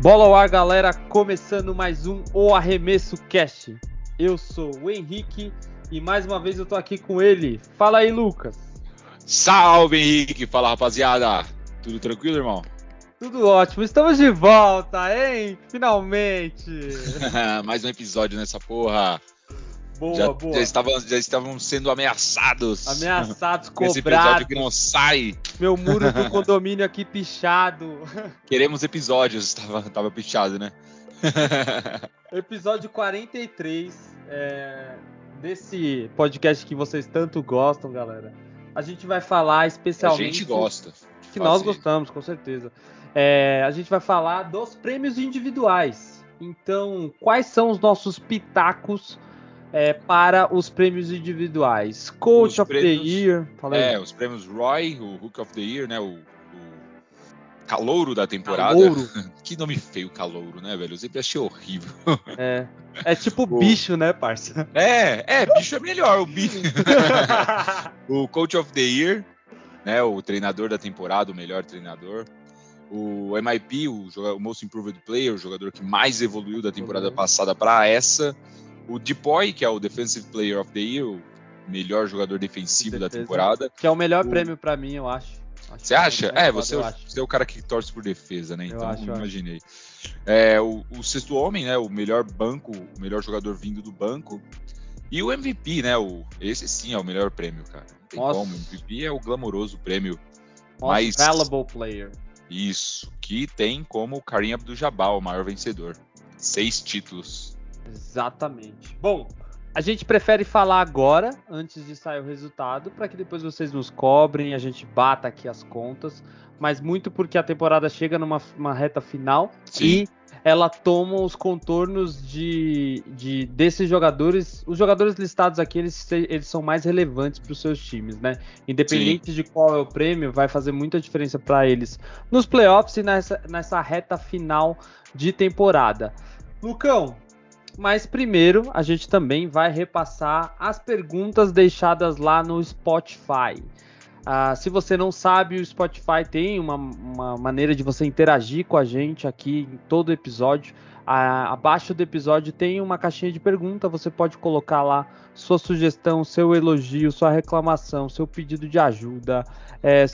Bola ao ar, galera, começando mais um O Arremesso Cast. Eu sou o Henrique e mais uma vez eu tô aqui com ele. Fala aí, Lucas. Salve, Henrique! Fala, rapaziada! Tudo tranquilo, irmão? Tudo ótimo, estamos de volta, hein? Finalmente! mais um episódio nessa porra. Boa, já, boa. Já estavam, já estavam sendo ameaçados. Ameaçados, cobrados. que não sai. Meu muro do condomínio aqui pichado. Queremos episódios. Tava, tava pichado, né? Episódio 43 é, desse podcast que vocês tanto gostam, galera. A gente vai falar A especialmente. gente gosta. Que nós fazer. gostamos, com certeza. É, a gente vai falar dos prêmios individuais. Então, quais são os nossos pitacos é, para os prêmios individuais? Coach Os of prêmios- the Year. É, os prêmios Roy, o Hook of the Year, né? O, o calouro da temporada. Calouro. Que nome feio, calouro, né, velho? Eu sempre achei horrível. É, é tipo O- bicho, né, parça? É, é, bicho é melhor. O bicho. o Coach of the Year, né, o treinador da temporada, o melhor treinador. O MIP, o, Most Improved Player, o jogador que mais evoluiu da temporada Evoluiu. passada para essa. O Depoy, que é o Defensive Player of the Year, o melhor jogador defensivo da Defesa. temporada. que é o melhor O- prêmio pra mim, eu acho. Acho Você que acha? mais É, você, é você é o cara que torce por defesa, né? Então, eu acho. imaginei. É, o, o sexto homem, né? O melhor banco, o melhor jogador vindo do banco. E o MVP, né? O, esse sim é o melhor prêmio, cara. Não tem Nossa. como. O MVP é o glamouroso prêmio. Most Mas- valuable player. Isso. Que tem como o Karim Abdul-Jabbar, o maior vencedor. Seis títulos. Exatamente. Bom, a gente prefere falar agora, antes de sair o resultado, para que depois vocês nos cobrem, a gente bata aqui as contas, mas muito porque a temporada chega numa uma reta final Sim. e ela toma os contornos de, de desses jogadores. Os jogadores listados aqui, eles, eles são mais relevantes para os seus times, né? Independente de qual é o prêmio, vai fazer muita diferença para eles nos playoffs e nessa, nessa reta final de temporada. Lucão, mas primeiro a gente também vai repassar as perguntas deixadas lá no Spotify. Ah, se você não sabe, o Spotify tem uma, uma maneira de você interagir com a gente aqui em todo episódio. Ah, abaixo do episódio tem uma caixinha de pergunta, você pode colocar lá sua sugestão, seu elogio, sua reclamação, seu pedido de ajuda, é,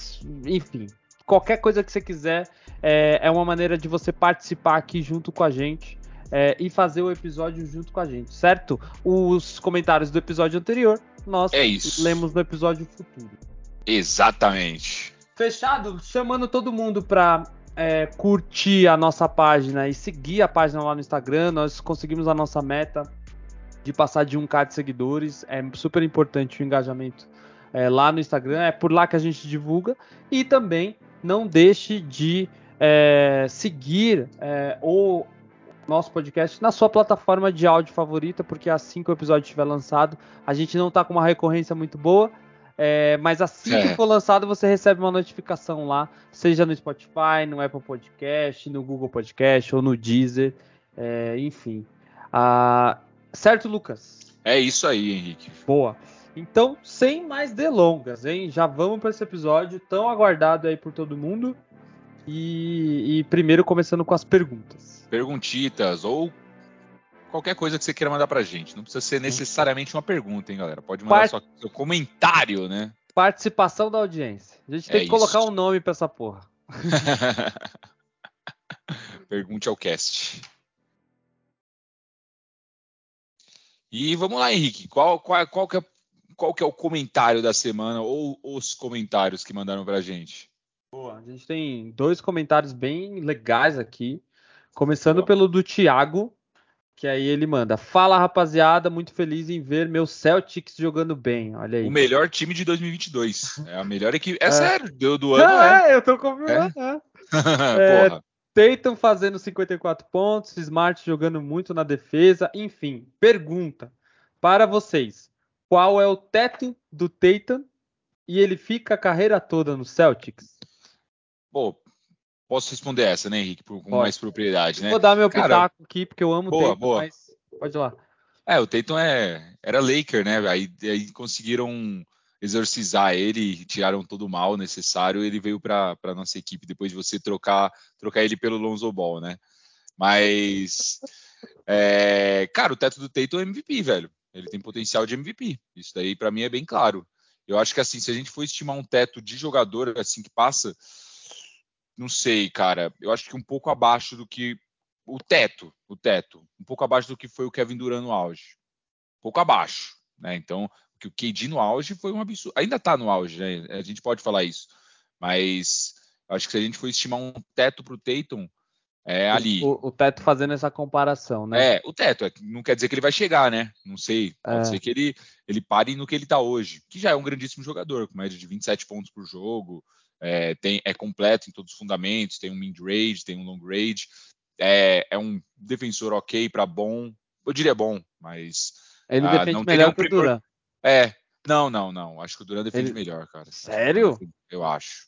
enfim, qualquer coisa que você quiser. É, é uma maneira de você participar aqui junto com a gente é, e fazer o episódio junto com a gente, certo? Os comentários do episódio anterior nós É lemos no episódio futuro. Exatamente. Fechado? Chamando todo mundo para curtir a nossa página e seguir a página lá no Instagram. Nós conseguimos a nossa meta de passar de 1k de seguidores. É super importante o engajamento é, lá no Instagram. É por lá que a gente divulga. E também não deixe de é, seguir é, o nosso podcast na sua plataforma de áudio favorita, porque assim que o episódio estiver lançado, a gente não tá com uma recorrência muito boa. É, mas assim que É. for lançado, você recebe uma notificação lá, seja no Spotify, no Apple Podcast, no Google Podcast ou no Deezer, é, enfim. Ah, certo, Lucas? É isso aí, Henrique. Boa. Então, sem mais delongas, hein? Já vamos para esse episódio tão aguardado aí por todo mundo. E, e primeiro começando com as perguntas. perguntitas ou qualquer coisa que você queira mandar pra gente. Não precisa ser necessariamente uma pergunta, hein, galera? Pode mandar Part- só seu comentário, né? Participação da audiência. A gente tem É que colocar isso. um nome para essa porra. Pergunte ao cast. E vamos lá, Henrique. Qual, qual, qual, que é, qual que é o comentário da semana ou os comentários que mandaram pra gente? Boa, a gente tem dois comentários bem legais aqui. Começando Boa. pelo do Thiago, que aí ele manda: Fala rapaziada, muito feliz em ver meu Celtics jogando bem. Olha aí. O melhor time de 2022. É a melhor equipe. É, É. sério, do, do ano é. é, eu tô confirmando. é. É, Porra. Tatum fazendo 54 pontos, Smart jogando muito na defesa. Enfim, pergunta para vocês: qual é o teto do Tatum e ele fica a carreira toda no Celtics? Pô, posso responder essa, né, Henrique? Com Pode. mais propriedade, né? Vou dar meu Cara, pitaco aqui, porque eu amo boa, Tatum, boa. mas pode ir lá. É, o Tatum é, era Laker, né? Aí, aí conseguiram exorcizar ele, tiraram todo o mal necessário, ele veio para a nossa equipe depois de você trocar trocar ele pelo Lonzo Ball, né? Mas, é, cara, o teto do Tatum é MVP, velho. Ele tem potencial de MVP. Isso daí para mim é bem claro. Eu acho que assim, se a gente for estimar um teto de jogador assim que passa, não sei, cara. Eu acho que um pouco abaixo do que o teto, o teto, um pouco abaixo do que foi o Kevin Durant no auge. Um pouco abaixo, né? Então, que o KD no auge foi um absurdo. Ainda tá no auge, né? A gente pode falar isso. Mas acho que se a gente for estimar um teto pro Tatum, é ali. O, o, teto fazendo essa comparação, né? É, o teto. É, não quer dizer que ele vai chegar, né? Não sei. Pode é. ser que ele, ele pare no que ele tá hoje. Que já é um grandíssimo jogador, com média de 27 pontos por jogo. É, tem, é completo em todos os fundamentos. Tem um mid-range, tem um long-range. É, é um defensor ok para bom. Eu diria bom, mas. Ele ah, defende melhor que o Duran. É. Não, não, não. Acho que o Duran defende ele... melhor, cara. Sério? Eu acho.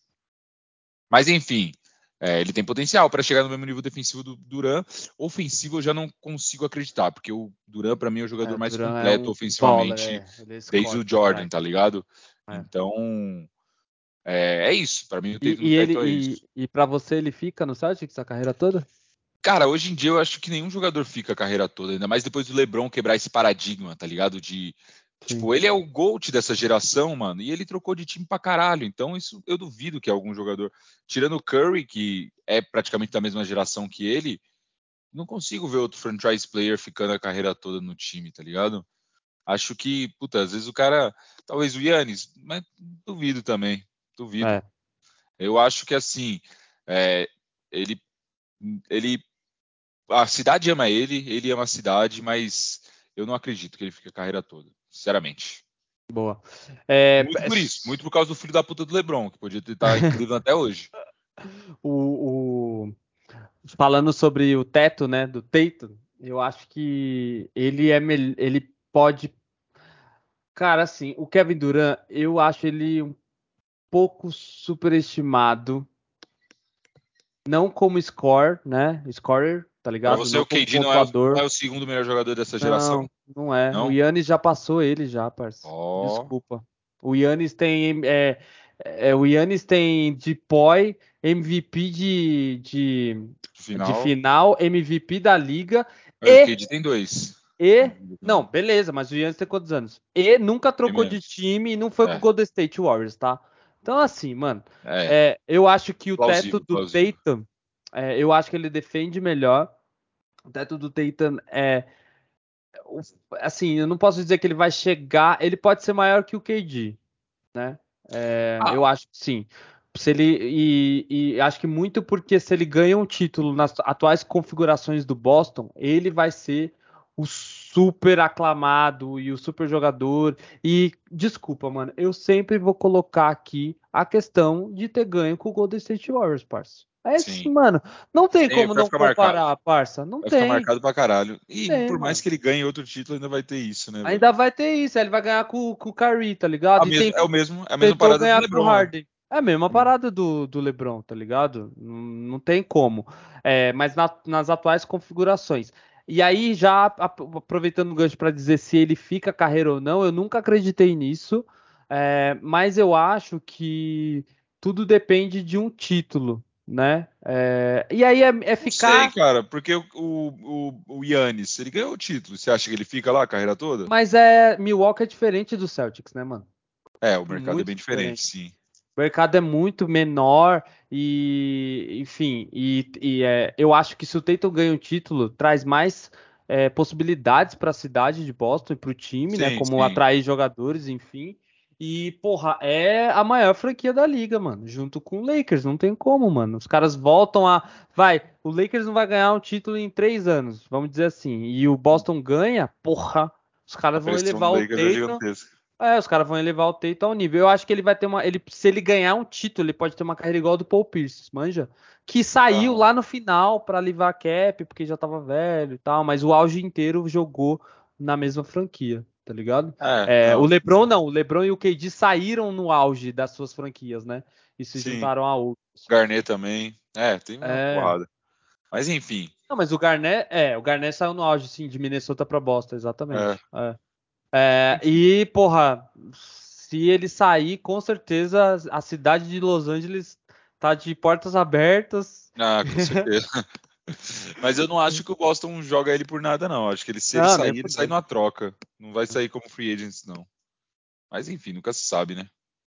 Mas enfim, é, ele tem potencial para chegar no mesmo nível defensivo do Duran. Ofensivo eu já não consigo acreditar, porque o Duran para mim é o jogador é, mais é completo é um ofensivamente baller, desde o Jordan, tá ligado? É. Então é, isso. Para mim o e, e ele, e, e para você ele fica no Celtics a carreira toda? Cara, hoje em dia eu acho que nenhum jogador fica a carreira toda, ainda mais depois do LeBron quebrar esse paradigma, tá ligado? De Tipo, ele é o GOAT dessa geração, mano, e ele trocou de time pra caralho. Então, isso eu duvido que algum jogador, tirando o Curry, que é praticamente da mesma geração que ele, não consigo ver outro franchise player ficando a carreira toda no time, tá ligado? Acho que, puta, às vezes o cara, talvez o Yannis, mas duvido também, duvido. É. Eu acho que assim, é, ele, ele, a cidade ama ele, ele ama a cidade, mas eu não acredito que ele fique a carreira toda sinceramente. Boa. É, muito por isso, muito por causa do filho da puta do Lebron, que podia estar em Cleveland até hoje. O, o, falando sobre o teto, né, do Tatum, eu acho que ele é ele pode Cara, assim, o Kevin Durant, eu acho ele um pouco superestimado. Não como score, né? Scorer, tá ligado? Pra você, não o KD não é, não é, o segundo melhor jogador dessa geração? Não, não é. Não? O Yannis já passou ele já, parceiro. Oh. Desculpa. O Yannis tem... É, é, o Yannis tem Depoy, MVP de, de, final. de final, MVP da liga. e, o KD tem dois. E, não, beleza, mas o Yannis tem quantos anos? E nunca trocou de time e não foi é. com o Golden State Warriors, tá? Então, assim, mano, é. É, eu acho que o plausível, teto do plausível. Tatum, é, eu acho que ele defende melhor. O teto do Tatum é. Assim, eu não posso dizer que ele vai chegar. Ele pode ser maior que o KD, né? É, ah. Eu acho que sim. Se ele, e, e, acho que muito porque se ele ganha um título nas atuais configurações do Boston, ele vai ser o super aclamado e o super jogador. E desculpa, mano, eu sempre vou colocar aqui a questão de ter ganho com o Golden State Warriors, parça. É assim, mano. Não tem Sim, como não comparar, marcado. parça. Não vai tem. Ficar marcado pra caralho. E tem, por mais mano. que ele ganhe outro título, ainda vai ter isso, né? Ainda velho? vai ter isso. Ele vai ganhar com, com o Curry, tá ligado? Mesmo, tem, é o mesmo, é a mesma parada ganhar do LeBron. Com né? Harden. É a mesma parada do, do LeBron, tá ligado? Não, não tem como. É, mas na, nas atuais configurações. E aí, já aproveitando o gancho para dizer se ele fica carreira ou não, eu nunca acreditei nisso. É, mas eu acho que tudo depende de um título, né? É, e aí é, é ficar. Não sei, cara, porque o, o, o Yannis, ele ganhou o título. Você acha que ele fica lá a carreira toda? Mas é. Milwaukee é diferente do Celtics, né, mano? É, o mercado muito é bem diferente, diferente, sim. O mercado é muito menor e, enfim, e, e é, eu acho que se o Tatum ganha um título, traz mais é, possibilidades para a cidade de Boston e para o time, né? sim, né? Como sim. atrair jogadores, enfim. E, porra, é a maior franquia da liga, mano. Junto com o Lakers. Não tem como, mano. Os caras voltam a. Vai, o Lakers não vai ganhar um título em três anos, vamos dizer assim. E o Boston ganha, porra. Os caras vão elevar o é Tatum. É, os caras vão elevar o Tatum ao nível. Eu acho que ele vai ter uma. Ele, se ele ganhar um título, ele pode ter uma carreira igual do Paul Pierce, manja? Que saiu ah. lá no final para livrar a cap, porque já tava velho e tal, mas o auge inteiro jogou na mesma franquia tá ligado? É, é, o LeBron não, o LeBron e o KD saíram no auge das suas franquias, né? E se Sim. juntaram a outros. Garnet também, é, tem uma é... porrada. Mas enfim. Não, mas o Garnet, é, o Garnet saiu no auge, sim, de Minnesota para Boston, exatamente. É. é. E, porra, se ele sair, com certeza a cidade de Los Angeles tá de portas abertas. Ah, com certeza. Mas eu não acho que o Boston joga ele por nada, não. Acho que ele, se ele sair, ele sai numa troca. Não vai sair como free agents, não. Mas enfim, nunca se sabe, né?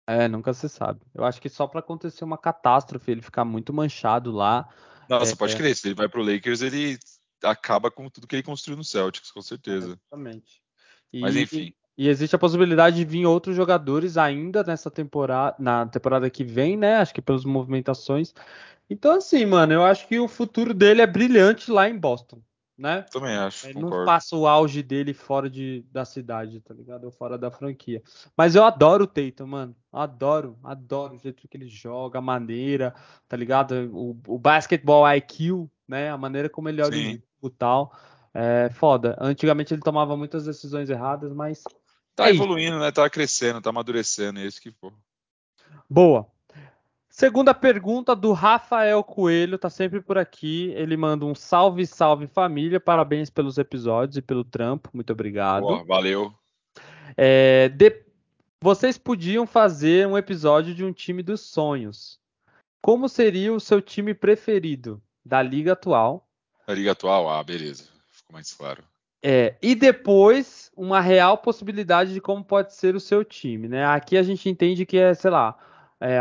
É, nunca se sabe. Eu acho que só para acontecer uma catástrofe, ele ficar muito manchado lá. Nossa, é, pode é... crer. Se ele vai pro Lakers, ele acaba com tudo que ele construiu no Celtics, com certeza. Exatamente. E, Mas enfim. E existe a possibilidade de vir outros jogadores ainda nessa temporada, na temporada que vem, né? Acho que pelas movimentações. Então, assim, mano, eu acho que o futuro dele é brilhante lá em Boston, né? Também acho. Ele concordo. não passa o auge dele fora de, da cidade, tá ligado? Ou fora da franquia. Mas eu adoro o Tatum, mano. Adoro, adoro o jeito que ele joga, a maneira, tá ligado? O, o basketball IQ, né? A maneira como ele olha o tal. É foda. Antigamente ele tomava muitas decisões erradas, mas Tá é evoluindo, né? Tá crescendo, tá amadurecendo, é isso que for. Boa. Segunda pergunta do Rafael Coelho, tá sempre por aqui. Ele manda um salve, salve família. Parabéns pelos episódios e pelo trampo. Muito obrigado. Boa, valeu. É, de... Vocês podiam fazer um episódio de um time dos sonhos. Como seria o seu time preferido da liga atual? Da liga atual? Ah, beleza. Ficou mais claro. É, e depois uma real possibilidade de como pode ser o seu time, né? Aqui a gente entende que é, sei lá, é,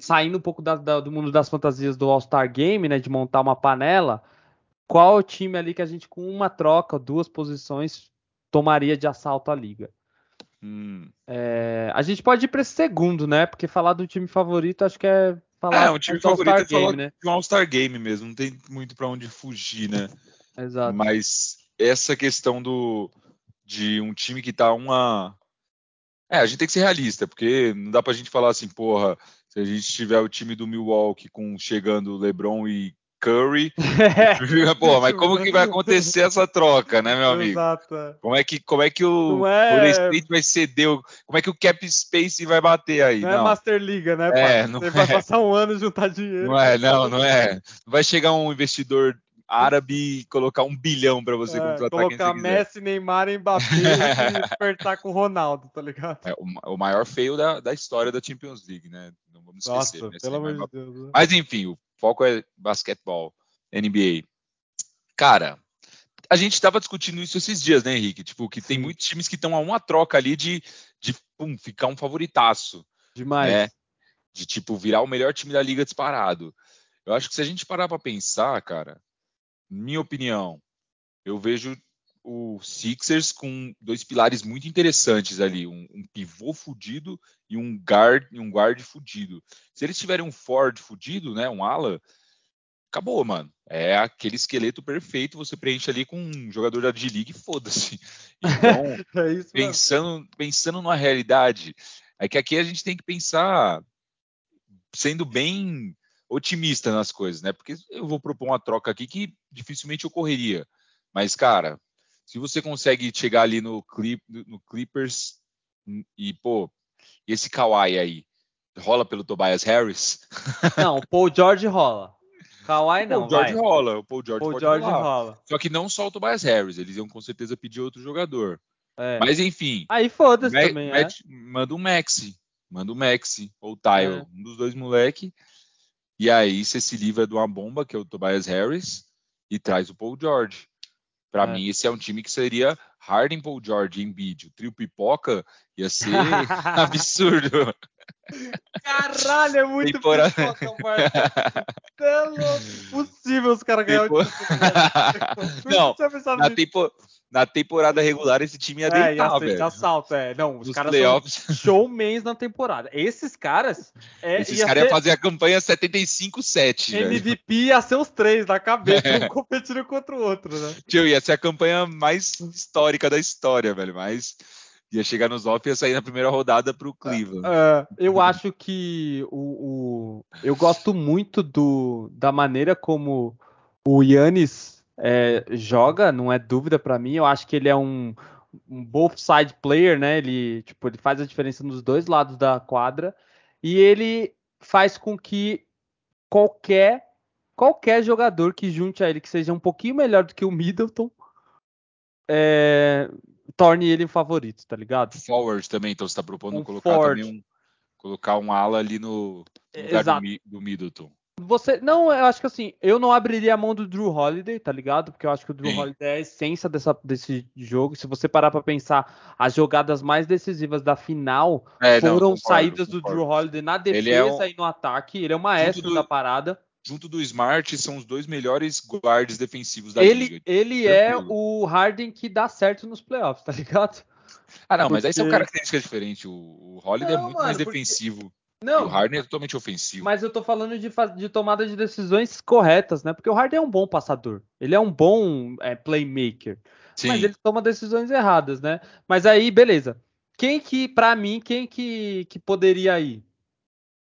saindo um pouco da, da, do mundo das fantasias do All-Star Game, né? De montar uma panela, qual o time ali que a gente, com uma troca, duas posições, tomaria de assalto a liga? Hum. É, a gente pode ir para esse segundo, né? Porque falar do time favorito acho que é falar é, um time favorito é falar né? de um All-Star Game mesmo, não tem muito para onde fugir, né? Exato. Mas essa questão do de um time que tá uma. É, a gente tem que ser realista, porque não dá pra gente falar assim, porra, se a gente tiver o time do Milwaukee com chegando LeBron e Curry, porra, mas como que vai acontecer essa troca, né, meu amigo? Exato. Como é que, como é que o é... State vai ceder, como é que o cap space vai bater aí? Não, não. é Master Liga, né, é, Não Você é. vai passar um ano juntar dinheiro. Não é, não, não é. Não vai chegar um investidor árabe e colocar um bilhão para você é, contratar colocar Messi, Neymar Mbappé e despertar com o Ronaldo, tá ligado? É, o, o, maior feio da, da, história da Champions League, né? Não vamos esquecer. Nossa, pelo amor de Deus. Né? Mas enfim, o foco é basquetebol, NBA. Cara, a gente estava discutindo isso esses dias, né, Henrique? Tipo, que tem muitos times que estão a uma troca ali de, de pum, ficar um favoritaço. Demais. Né? De, tipo, virar o melhor time da liga disparado. Eu acho que se a gente parar para pensar, cara, minha opinião, eu vejo o Sixers com dois pilares muito interessantes ali, um, um pivô fudido e um guard, um guard fudido. Se eles tiverem um Ford fudido, né, um ala, acabou, mano. É aquele esqueleto perfeito, você preenche ali com um jogador da D-League, foda-se. Então, é isso, pensando, pensando numa realidade, é que aqui a gente tem que pensar sendo bem otimista nas coisas, né? Porque eu vou propor uma troca aqui que dificilmente ocorreria. Mas, cara, se você consegue chegar ali no, clip, no Clippers e, pô, esse Kawhi aí, rola pelo Tobias Harris? Não, o Paul George rola. Kawhi não. O Paul George vai. rola, o Paul George, Paul George rola. Só que não só o Tobias Harris, eles iam com certeza pedir outro jogador. É. Mas enfim. Aí foda-se também, é. Manda um Maxi. Manda um Maxi ou o Tyle, é. um dos dois moleque. E aí você se livra de uma bomba, que é o Tobias Harris, e traz o Paul George. Para é. mim, esse é um time que seria Harden, Paul George em vídeo. Trio pipoca ia ser absurdo. Caralho, é muito Temporada... pipoca, Marcelo. É possível os caras ganharem Tempo... o Não, na, tempo... na, temporada regular esse time ia deitar, é, ia velho. assalto, é. Não, os Nos caras playoffs. são showmans na temporada. Esses caras... É, Esses caras iam fazer a campanha 75-7, MVP velho. ia ser os três na cabeça, um competindo contra o outro, né? Tio, ia ser a campanha mais histórica da história, velho, mas ia chegar nos off e ia sair na primeira rodada para o Cleveland. Uh, eu acho que o, o, eu gosto muito do, da maneira como o Yannis é, joga, não é dúvida para mim. Eu acho que ele é um, um both side player, né? Ele, tipo, ele faz a diferença nos dois lados da quadra e ele faz com que qualquer qualquer jogador que junte a ele que seja um pouquinho melhor do que o Middleton é, torne ele um favorito, tá ligado? Forward também, então você tá propondo um colocar forward. também um colocar um ala ali no, no lugar do, do, Middleton. Você. Não, eu acho que assim, eu não abriria a mão do Drew Holiday, tá ligado? Porque eu acho que o Drew Sim. Holiday é a essência dessa, desse jogo. Se você parar pra pensar, as jogadas mais decisivas da final É, não, foram concordo, saídas do concordo. Drew Holiday na Ele defesa é um- e no ataque. Ele é o maestro do- da parada. Junto do Smart, são os dois melhores guards defensivos da Ele, liga. ele é Tranquilo. o Harden que dá certo nos playoffs, tá ligado? Ah, não, mas aí são porque- características diferentes. O, o Holiday é Não, muito mano, mais porque- defensivo. E o Não, Harden é totalmente ofensivo. Mas eu tô falando de, de tomada de decisões corretas, né? Porque o Harden é um bom passador. Ele é um bom é, playmaker. Sim, Mas ele toma decisões erradas, né? Mas aí, beleza. Quem que, pra mim, quem que, que poderia ir?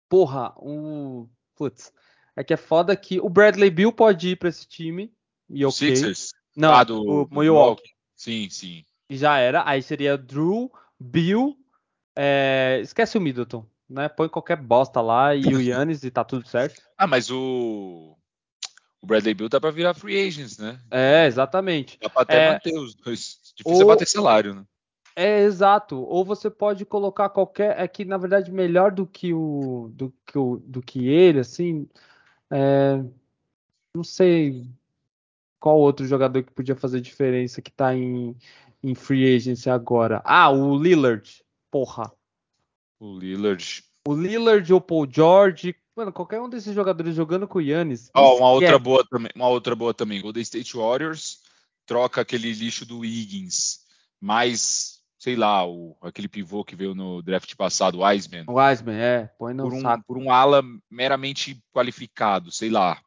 Porra, o. Putz. É que é foda que o Bradley Bill pode ir pra esse time. E o ok. Sixers. Não, ah, do, o do Milwaukee. Sim, sim. E já era. Aí seria Drew, Bill. é, Esquece o Middleton. Né? Põe qualquer bosta lá e o Yannis e tá tudo certo. Ah, mas o. O Bradley Bill dá pra virar free agents, né? É, exatamente. Dá pra até É. manter os dois. Difícil Ou- é bater salário, né? É exato. Ou você pode colocar qualquer. É que na verdade melhor do que o do que o do que ele, assim. é, Não sei qual outro jogador que podia fazer diferença que tá em, em free agency agora. Ah, o Lillard. Porra. O Lillard. O Lillard ou o Paul George. Mano, qualquer um desses jogadores jogando com o Yannis. Ó, uma outra boa também, uma outra boa também. Golden State Warriors troca aquele lixo do Higgins, mais, sei lá, o, aquele pivô que veio no draft passado, o Wiseman, O Wiseman, é. Põe no por um, saco. por um ala meramente qualificado, sei lá.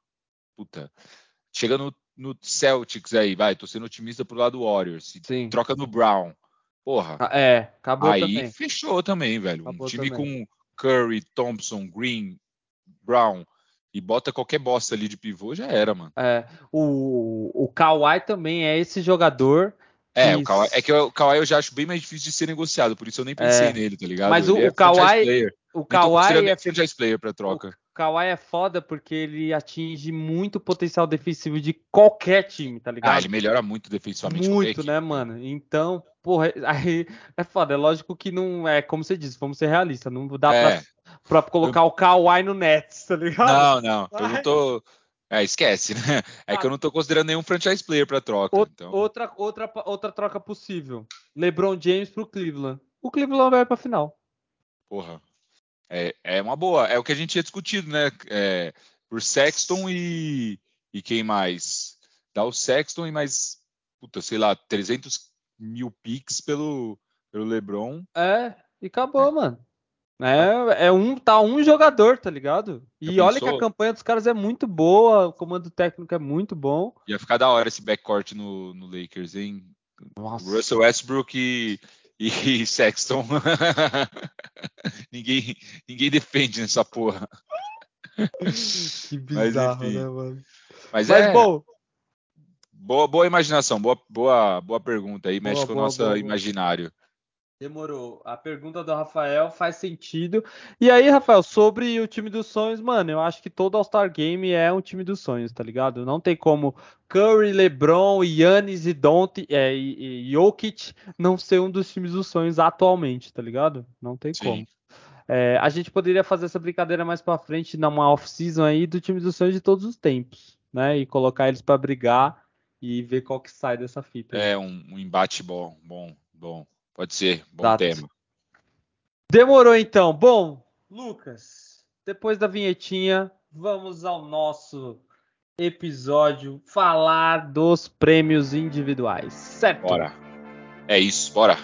Puta. Chega no, no Celtics aí, vai, tô sendo otimista pro lado do Warriors. Sim. Troca no Brown. Porra. É, acabou aí também. fechou também, velho. Acabou um time também. com Curry, Thompson, Green, Brown e bota qualquer bosta ali de pivô, já era, mano. É, o, o Kawhi também é esse jogador. É, que- o Kawhi, é que o Kawhi eu já acho bem mais difícil de ser negociado, por isso eu nem pensei É. nele, tá ligado? Mas o- Ele é o Kawhi- franchise player. O tô Kawhi é, ele franchise player pra troca. O Kawhi é foda porque ele atinge muito o potencial defensivo de qualquer time, tá ligado? Ah, ele melhora muito defensivamente. Muito, né, mano? Então, porra, aí é foda. É lógico que não é como você disse, vamos ser realistas. Não dá É. pra, pra colocar o Kawhi no Nets, tá ligado? Não, não, eu não tô. É, esquece, né? É que Ah. eu não tô considerando nenhum franchise player pra troca. Ou- então, outra, outra, outra troca possível: LeBron James pro Cleveland. O Cleveland vai pra final. porra. É, é uma boa. É o que a gente tinha discutido, né? É, por Sexton e. E quem mais? Dá o Sexton e mais. Puta, sei lá, 300 mil picks pelo, pelo LeBron. É, e acabou, mano. É, é um, tá um jogador, tá ligado? E Já olha que pensou? a campanha dos caras é muito boa, o comando técnico é muito bom. Ia ficar da hora esse backcourt no, no Lakers, hein? Nossa. Russell Westbrook e, e Sexton. ninguém, ninguém defende nessa porra. Que bizarro, enfim. né, mano? Mas, Mas, é bom, boa, boa imaginação, boa, boa, boa pergunta aí, mexe Boa, com o nosso boa. imaginário. Demorou. A pergunta do Rafael faz sentido. E aí, Rafael, sobre o time dos sonhos, mano, eu acho que todo All-Star Game é um time dos sonhos, tá ligado? Não tem como Curry, LeBron, Yannis e Don't, é, e, e Jokic não ser um dos times dos sonhos atualmente, tá ligado? Não tem Sim. como. É, a gente poderia fazer essa brincadeira mais pra frente, numa off-season aí do time dos sonhos de todos os tempos, né? E colocar eles pra brigar e ver qual que sai dessa fita. É um, um embate bom, bom, bom. Pode ser, bom Exato. tema. Demorou então. Bom, Lucas, depois da vinhetinha, vamos ao nosso episódio falar dos prêmios individuais, certo? Bora. É isso, bora.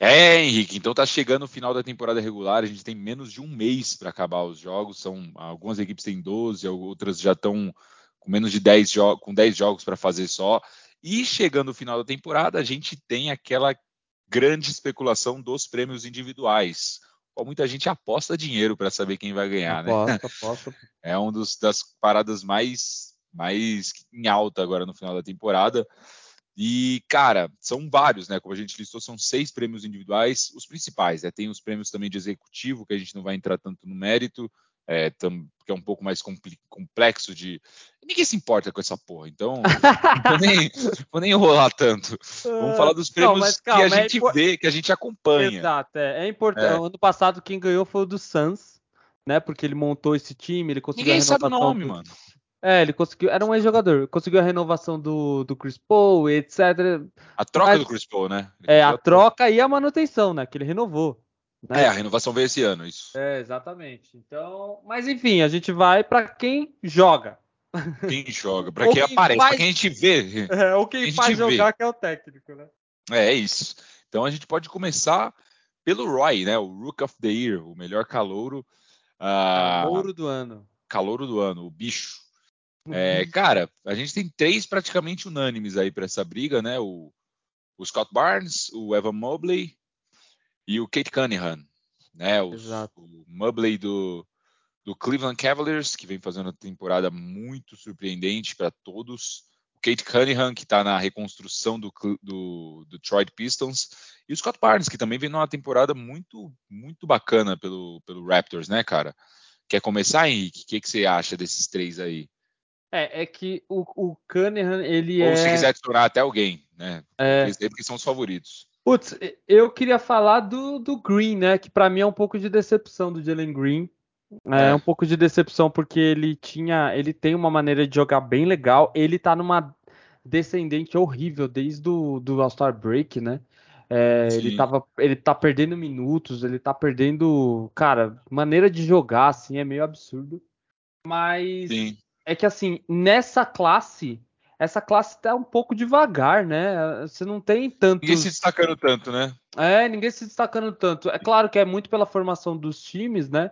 É, Henrique, então tá chegando o final da temporada regular, a gente tem menos de um mês para acabar os jogos, são algumas equipes têm 12, outras já estão com menos de 10 jogos, com 10 jogos para fazer só. E chegando o final da temporada, a gente tem aquela grande especulação dos prêmios individuais. Qual muita gente aposta dinheiro para saber quem vai ganhar, né? Aposta, aposta. É um dos, das paradas mais, mais em alta agora no final da temporada. E, cara, são vários, né? Como a gente listou, são seis prêmios individuais, os principais, né? Tem os prêmios também de executivo, que a gente não vai entrar tanto no mérito, é, tam, que é um pouco mais complexo de. ninguém se importa com essa porra, então não vou nem, vou nem enrolar tanto. Vamos falar dos prêmios não, calma, que a é gente vê, que a gente acompanha. Exato, é, é importante. É. Ano passado quem ganhou foi o do Suns, né? Porque ele montou esse time, ele conseguiu Ninguém sabe o nome, mano. É, ele conseguiu. Era um ex-jogador. Conseguiu a renovação do, do Chris Paul, etc. A troca Mas, do Chris Paul, né? Ele é, a troca e a manutenção, né? Que ele renovou. Né? É, a renovação veio esse ano, isso. É, exatamente. Então, mas enfim, a gente vai para quem joga. Quem joga, para quem, quem, aparece, faz... para quem a gente vê. É, ou quem faz jogar vê. que é o técnico, né? É, é isso. Então a gente pode começar pelo Roy, né? O Rook of the Year, o melhor calouro. Uh... Calouro do ano. Calouro do ano, o bicho. É, uhum. cara, a gente tem três praticamente unânimes aí para essa briga, né? O, o, Scott Barnes, o Evan Mobley e o Kate Cunningham, né? O, o Mobley do, do Cleveland Cavaliers, que vem fazendo uma temporada muito surpreendente para todos. O Kate Cunningham, que está na reconstrução do, do, do Detroit Pistons. E o Scott Barnes, que também vem numa temporada muito, muito bacana pelo, pelo Raptors, né, cara? Quer começar, Henrique? O que, que você acha desses três aí? É, é que o, o Cunningham, ele Ou é. Ou se quiser adicionar até alguém, né? É. Porque são os favoritos. Putz, eu queria falar do, do Green, né? Que para mim é um pouco de decepção do Jalen Green. É, é, um pouco de decepção porque ele tinha, ele tem uma maneira de jogar bem legal. Ele tá numa descendente horrível desde o do All-Star Break, né? É, ele, tava, ele tá perdendo minutos, ele tá perdendo, cara, maneira de jogar, assim, é meio absurdo. Mas Sim. É que, assim, nessa classe, essa classe tá um pouco devagar, né? Você não tem tanto. Ninguém se destacando tanto, né? É, ninguém se destacando tanto. É claro que é muito pela formação dos times, né?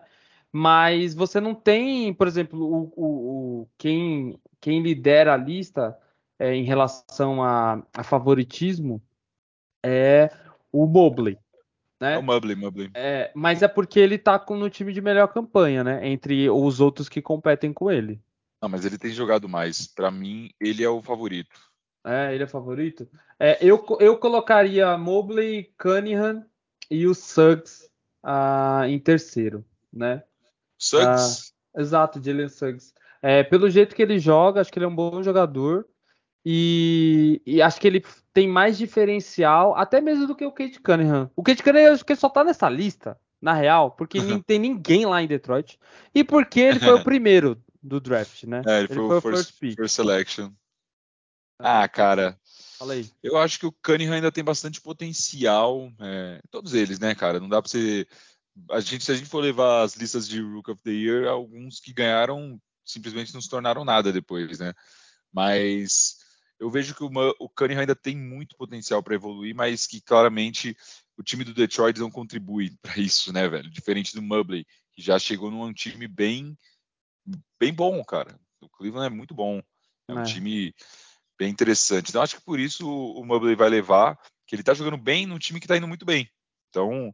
Mas você não tem, por exemplo, o, o, o quem, quem lidera a lista é, em relação a, a, favoritismo é o Mobley. Né? É o Mobley, Mobley. É, mas é porque ele tá com, no time de melhor campanha, né? Entre os outros que competem com ele. Não, mas ele tem jogado mais. Para mim, ele é o favorito. É, ele é favorito? É, eu, eu colocaria Mobley, Cunningham e o Suggs uh, em terceiro, né? Suggs? Ah, exato, Jalen Suggs. É, pelo jeito que ele joga, acho que ele é um bom jogador. E, e, acho que ele tem mais diferencial, até mesmo do que o Kate Cunningham. O Kate Cunningham acho que só tá nessa lista, na real, porque não tem ninguém lá em Detroit. E porque ele foi o primeiro do draft, né? É, ele, ele foi, foi, o first, first, pick. first selection. Ah, cara. Fala aí. Eu acho que o Cunningham ainda tem bastante potencial. É, todos eles, né, cara? Não dá pra você a gente, se a gente for levar as listas de Rook of the Year, alguns que ganharam simplesmente não se tornaram nada depois, né? Mas eu vejo que o, o Cunningham ainda tem muito potencial para evoluir, mas que claramente o time do Detroit não contribui para isso, né, velho? Diferente do Mubley, que já chegou num time bem, bem bom, cara. O Cleveland é muito bom. É um é. time bem interessante. Então acho que por isso o, Mubley vai levar, que ele tá jogando bem num time que tá indo muito bem. Então,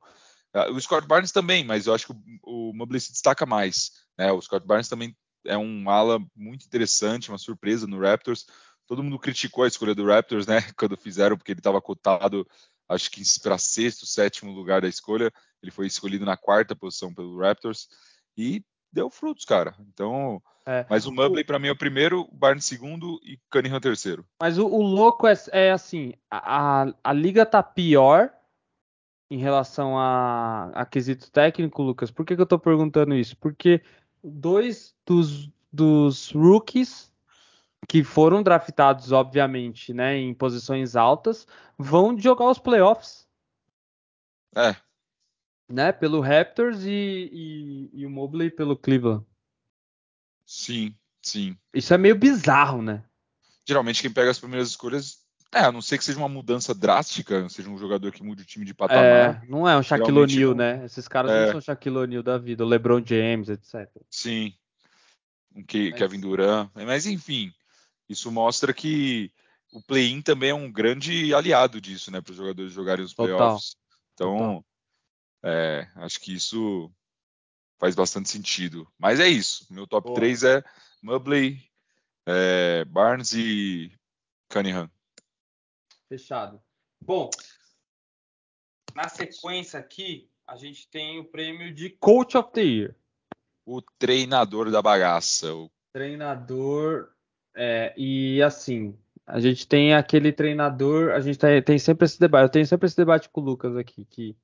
o Scott Barnes também, mas eu acho que o, o Mobley se destaca mais. Né? O Scott Barnes também é um ala muito interessante, uma surpresa no Raptors. Todo mundo criticou a escolha do Raptors, né? Quando fizeram, porque ele estava cotado, acho que para sexto, sétimo lugar da escolha. Ele foi escolhido na quarta posição pelo Raptors e deu frutos, cara. Então, é. mas o Mobley para mim é o primeiro, o Barnes segundo e Cunningham terceiro. Mas o, o louco é, é assim, a, a, a liga tá pior em relação a, a quesito técnico, Lucas. Por que, que eu estou perguntando isso? Porque dois dos, dos rookies que foram draftados, obviamente, né, em posições altas, vão jogar os playoffs. É. Né, pelo Raptors e, e, e o Mobley pelo Cleveland. Sim, sim. Isso é meio bizarro, né? Geralmente quem pega as primeiras escolhas é, a não ser que seja uma mudança drástica, seja um jogador que mude o time de patamar. É, não é um Shaquille O'Neal, né? Esses caras é, não são Shaquille O'Neal da vida, o LeBron James, etc. Sim. Um que, Mas... Kevin Durant. Mas enfim, isso mostra que o play-in também é um grande aliado disso, né? Para os jogadores jogarem os playoffs. Total. Então, é, acho que isso faz bastante sentido. Mas é isso. Meu top Boa. 3 é Mubley, é, Barnes e Cunningham. Fechado. Bom, na sequência aqui, a gente tem o prêmio de Coach of the Year. O treinador da bagaça. O treinador É, e assim, a gente tem aquele treinador, a gente tem, tem, sempre esse debate, eu tenho sempre esse debate com o Lucas aqui, que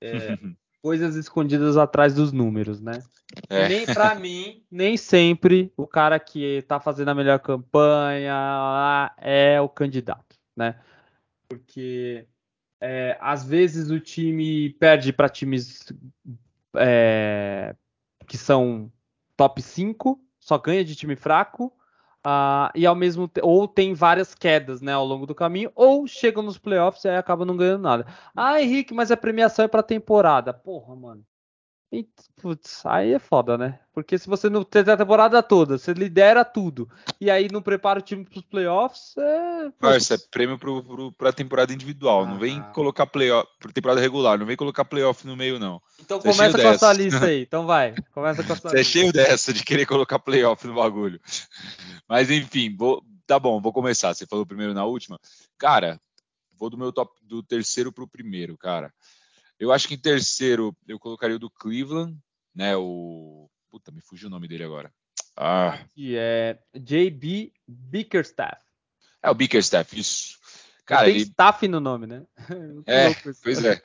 é, coisas escondidas atrás dos números, né? É. Nem para mim, nem sempre o cara que tá fazendo a melhor campanha é o candidato, né? Porque é, às vezes o time perde para times é, que são top 5, só ganha de time fraco, uh, e ao mesmo ou tem várias quedas né, ao longo do caminho, ou chegam nos playoffs e aí acaba não ganhando nada. Ah, Henrique, mas a premiação é para temporada. Porra, mano. E, putz, aí é foda, né? Porque se você não tem a temporada toda, você lidera tudo, e aí não prepara o time para os playoffs, é. Parça, é prêmio pro, pro, pra temporada individual. Ah. Não vem ah. colocar playoff. Pra temporada regular, não vem colocar playoff no meio, não. Então você é começa é com essa lista aí. Então vai. Começa com essa Você lista. é cheio dessa de querer colocar playoff no bagulho. Mas enfim, vou, tá bom, vou começar. Você falou primeiro na última. Cara, vou do meu top do terceiro pro primeiro, cara. Eu acho que em terceiro eu colocaria o do Cleveland, né? O. Puta, me fugiu o nome dele agora. Ah. Que é JB Bickerstaff. É o Bickerstaff, isso. Cara, tem ele... staff no nome, né? é, pois é.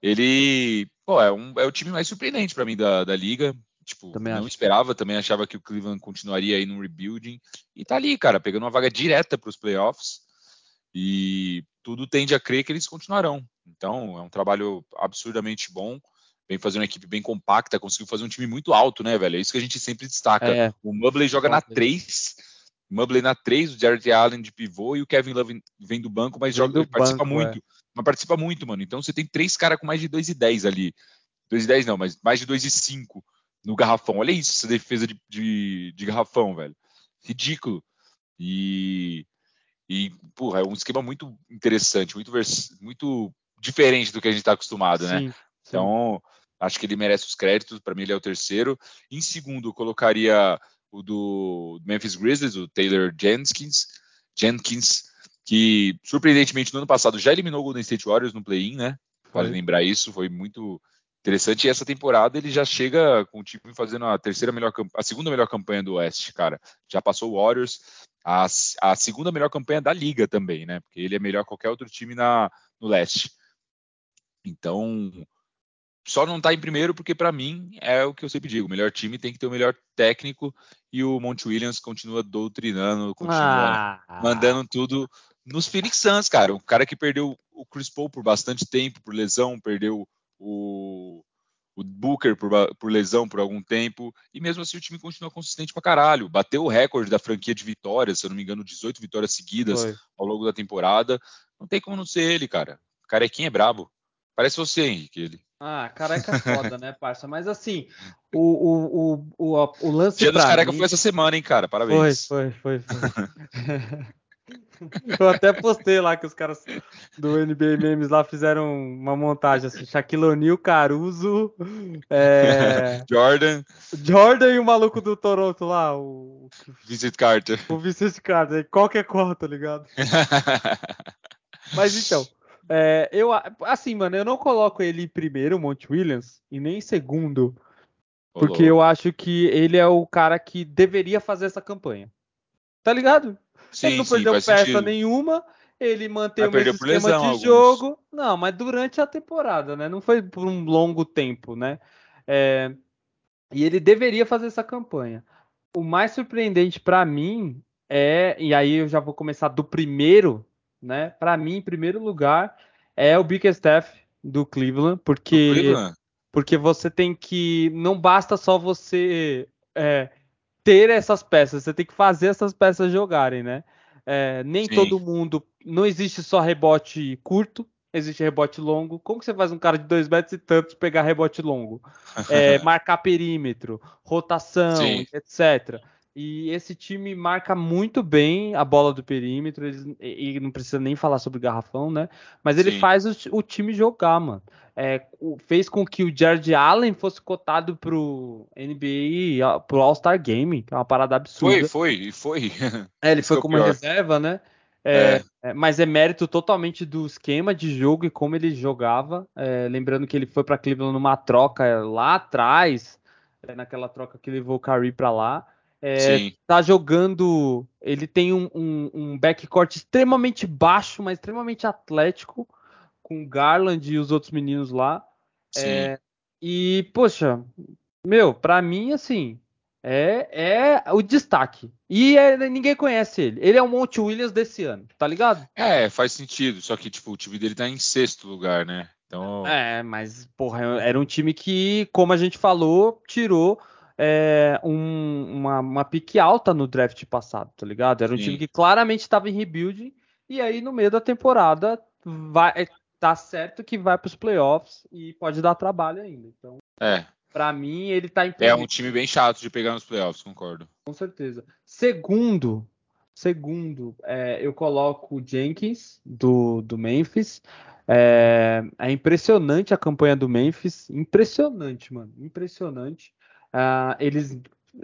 Ele, pô, é, um, é o time mais surpreendente para mim da, da liga. Tipo, também não acho. esperava, também achava que o Cleveland continuaria aí no rebuilding. E tá ali, cara, pegando uma vaga direta para os playoffs. E tudo tende a crer que eles continuarão. Então, é um trabalho absurdamente bom. Vem fazer uma equipe bem compacta, conseguiu fazer um time muito alto, né, velho? É isso que a gente sempre destaca. É. O Mubley joga na 3, Mubley na 3, o Jared Allen de pivô e o Kevin Love vem do banco, mas joga, participa banco, muito. É. Mas participa muito, mano. Então você tem três caras com mais de 2 e 10 ali. 2 e 10 não, mas mais de 2 e 5 no garrafão. Olha isso, essa defesa de, de, de garrafão, velho. Ridículo. E e, porra, é um esquema muito interessante, muito, muito diferente do que a gente está acostumado, né? sim, né? Sim. Então, acho que ele merece os créditos. Para mim, ele é o terceiro. Em segundo, colocaria o do Memphis Grizzlies, o Taylor Jenkins, Jenkins, que surpreendentemente no ano passado já eliminou o Golden State Warriors no play-in, né? Vale lembrar isso, foi muito interessante. E essa temporada ele já chega com o time fazendo a terceira melhor, a segunda melhor campanha do Oeste, cara. Já passou o Warriors, a, a segunda melhor campanha da liga também, né? Porque ele é melhor que qualquer outro time na, no leste. Então, só não está em primeiro porque para mim é o que eu sempre digo, o melhor time tem que ter o melhor técnico e o Monte Williams continua doutrinando, continua ah. mandando tudo nos Phoenix Suns, cara. O cara que perdeu o Chris Paul por bastante tempo, por lesão, perdeu o o Booker por, por, lesão por algum tempo, e mesmo assim o time continua consistente pra caralho. Bateu o recorde da franquia de vitórias, se eu não me engano, 18 vitórias seguidas Foi. ao longo da temporada. Não tem como não ser ele, cara. Carequinha é brabo. Parece você, Henrique, ele. Ah, careca é foda, né, parça? Mas assim, o, o, o, o, o lance. Dia dos careca mim... foi essa semana, hein, cara? Parabéns. Foi, foi, foi. foi. Eu até postei lá que os caras do NBA Memes lá fizeram uma montagem assim, Shaquille O'Neal, Caruso, é... Jordan. Jordan e o maluco do Toronto lá, o Vincent Carter. O Vincent Carter, qualquer cor, tá ligado? Mas então, é, eu assim, mano, eu não coloco ele em primeiro, o Monte Williams, e nem em segundo, porque eu acho que ele é o cara que deveria fazer essa campanha. Tá ligado? Sim, ele não sim, perdeu peça sentido. nenhuma, ele manteve o mesmo esquema lesão, de alguns. jogo. Não, mas durante a temporada, né? Não foi por um longo tempo, né? É, e ele deveria fazer essa campanha. O mais surpreendente para mim é, e aí eu já vou começar do primeiro, né? Para mim, em primeiro lugar, é o Bickerstaff do Cleveland, porque Cleveland? porque você tem que não basta só você é, ter essas peças, você tem que fazer essas peças jogarem, né? É, nem Sim. todo mundo. Não existe só rebote curto, existe rebote longo. Como que você faz um cara de dois metros e tantos pegar rebote longo? É, marcar perímetro, rotação, Sim. etc. E esse time marca muito bem a bola do perímetro. e não precisa nem falar sobre garrafão, né? Mas ele Sim. faz o, o, time jogar, mano. É, fez com que o Jared Allen fosse cotado pro NBA, pro All-Star Game, que é uma parada absurda. Foi, foi, foi. É, ele foi como reserva, né? É, é. É, mas é mérito totalmente do esquema de jogo e como ele jogava. É, lembrando que ele foi para Cleveland numa troca lá atrás, é, naquela troca que levou o Curry para lá. É, tá jogando. Ele tem um, um, um backcourt extremamente baixo, mas extremamente atlético, com Garland e os outros meninos lá. É, e, poxa, meu, pra mim, assim, é, é o destaque. E é, ninguém conhece ele. Ele é o Monte Williams desse ano, tá ligado? É, faz sentido. Só que, tipo, o time dele tá em sexto lugar, né? Então... É, mas, porra, era um time que, como a gente falou, tirou é, um, uma, uma pique alta no draft passado, tá ligado? Era um Sim. time que claramente estava em rebuilding. E aí, no meio da temporada, vai, é, tá certo que vai para os playoffs e pode dar trabalho ainda. Então, é. Para mim, ele tá em. É um time bem chato de pegar nos playoffs, concordo. Com certeza. Segundo, segundo, é, eu coloco o Jenkins do, do Memphis. É, é, impressionante a campanha do Memphis. Impressionante, mano. Impressionante. Uh, eles,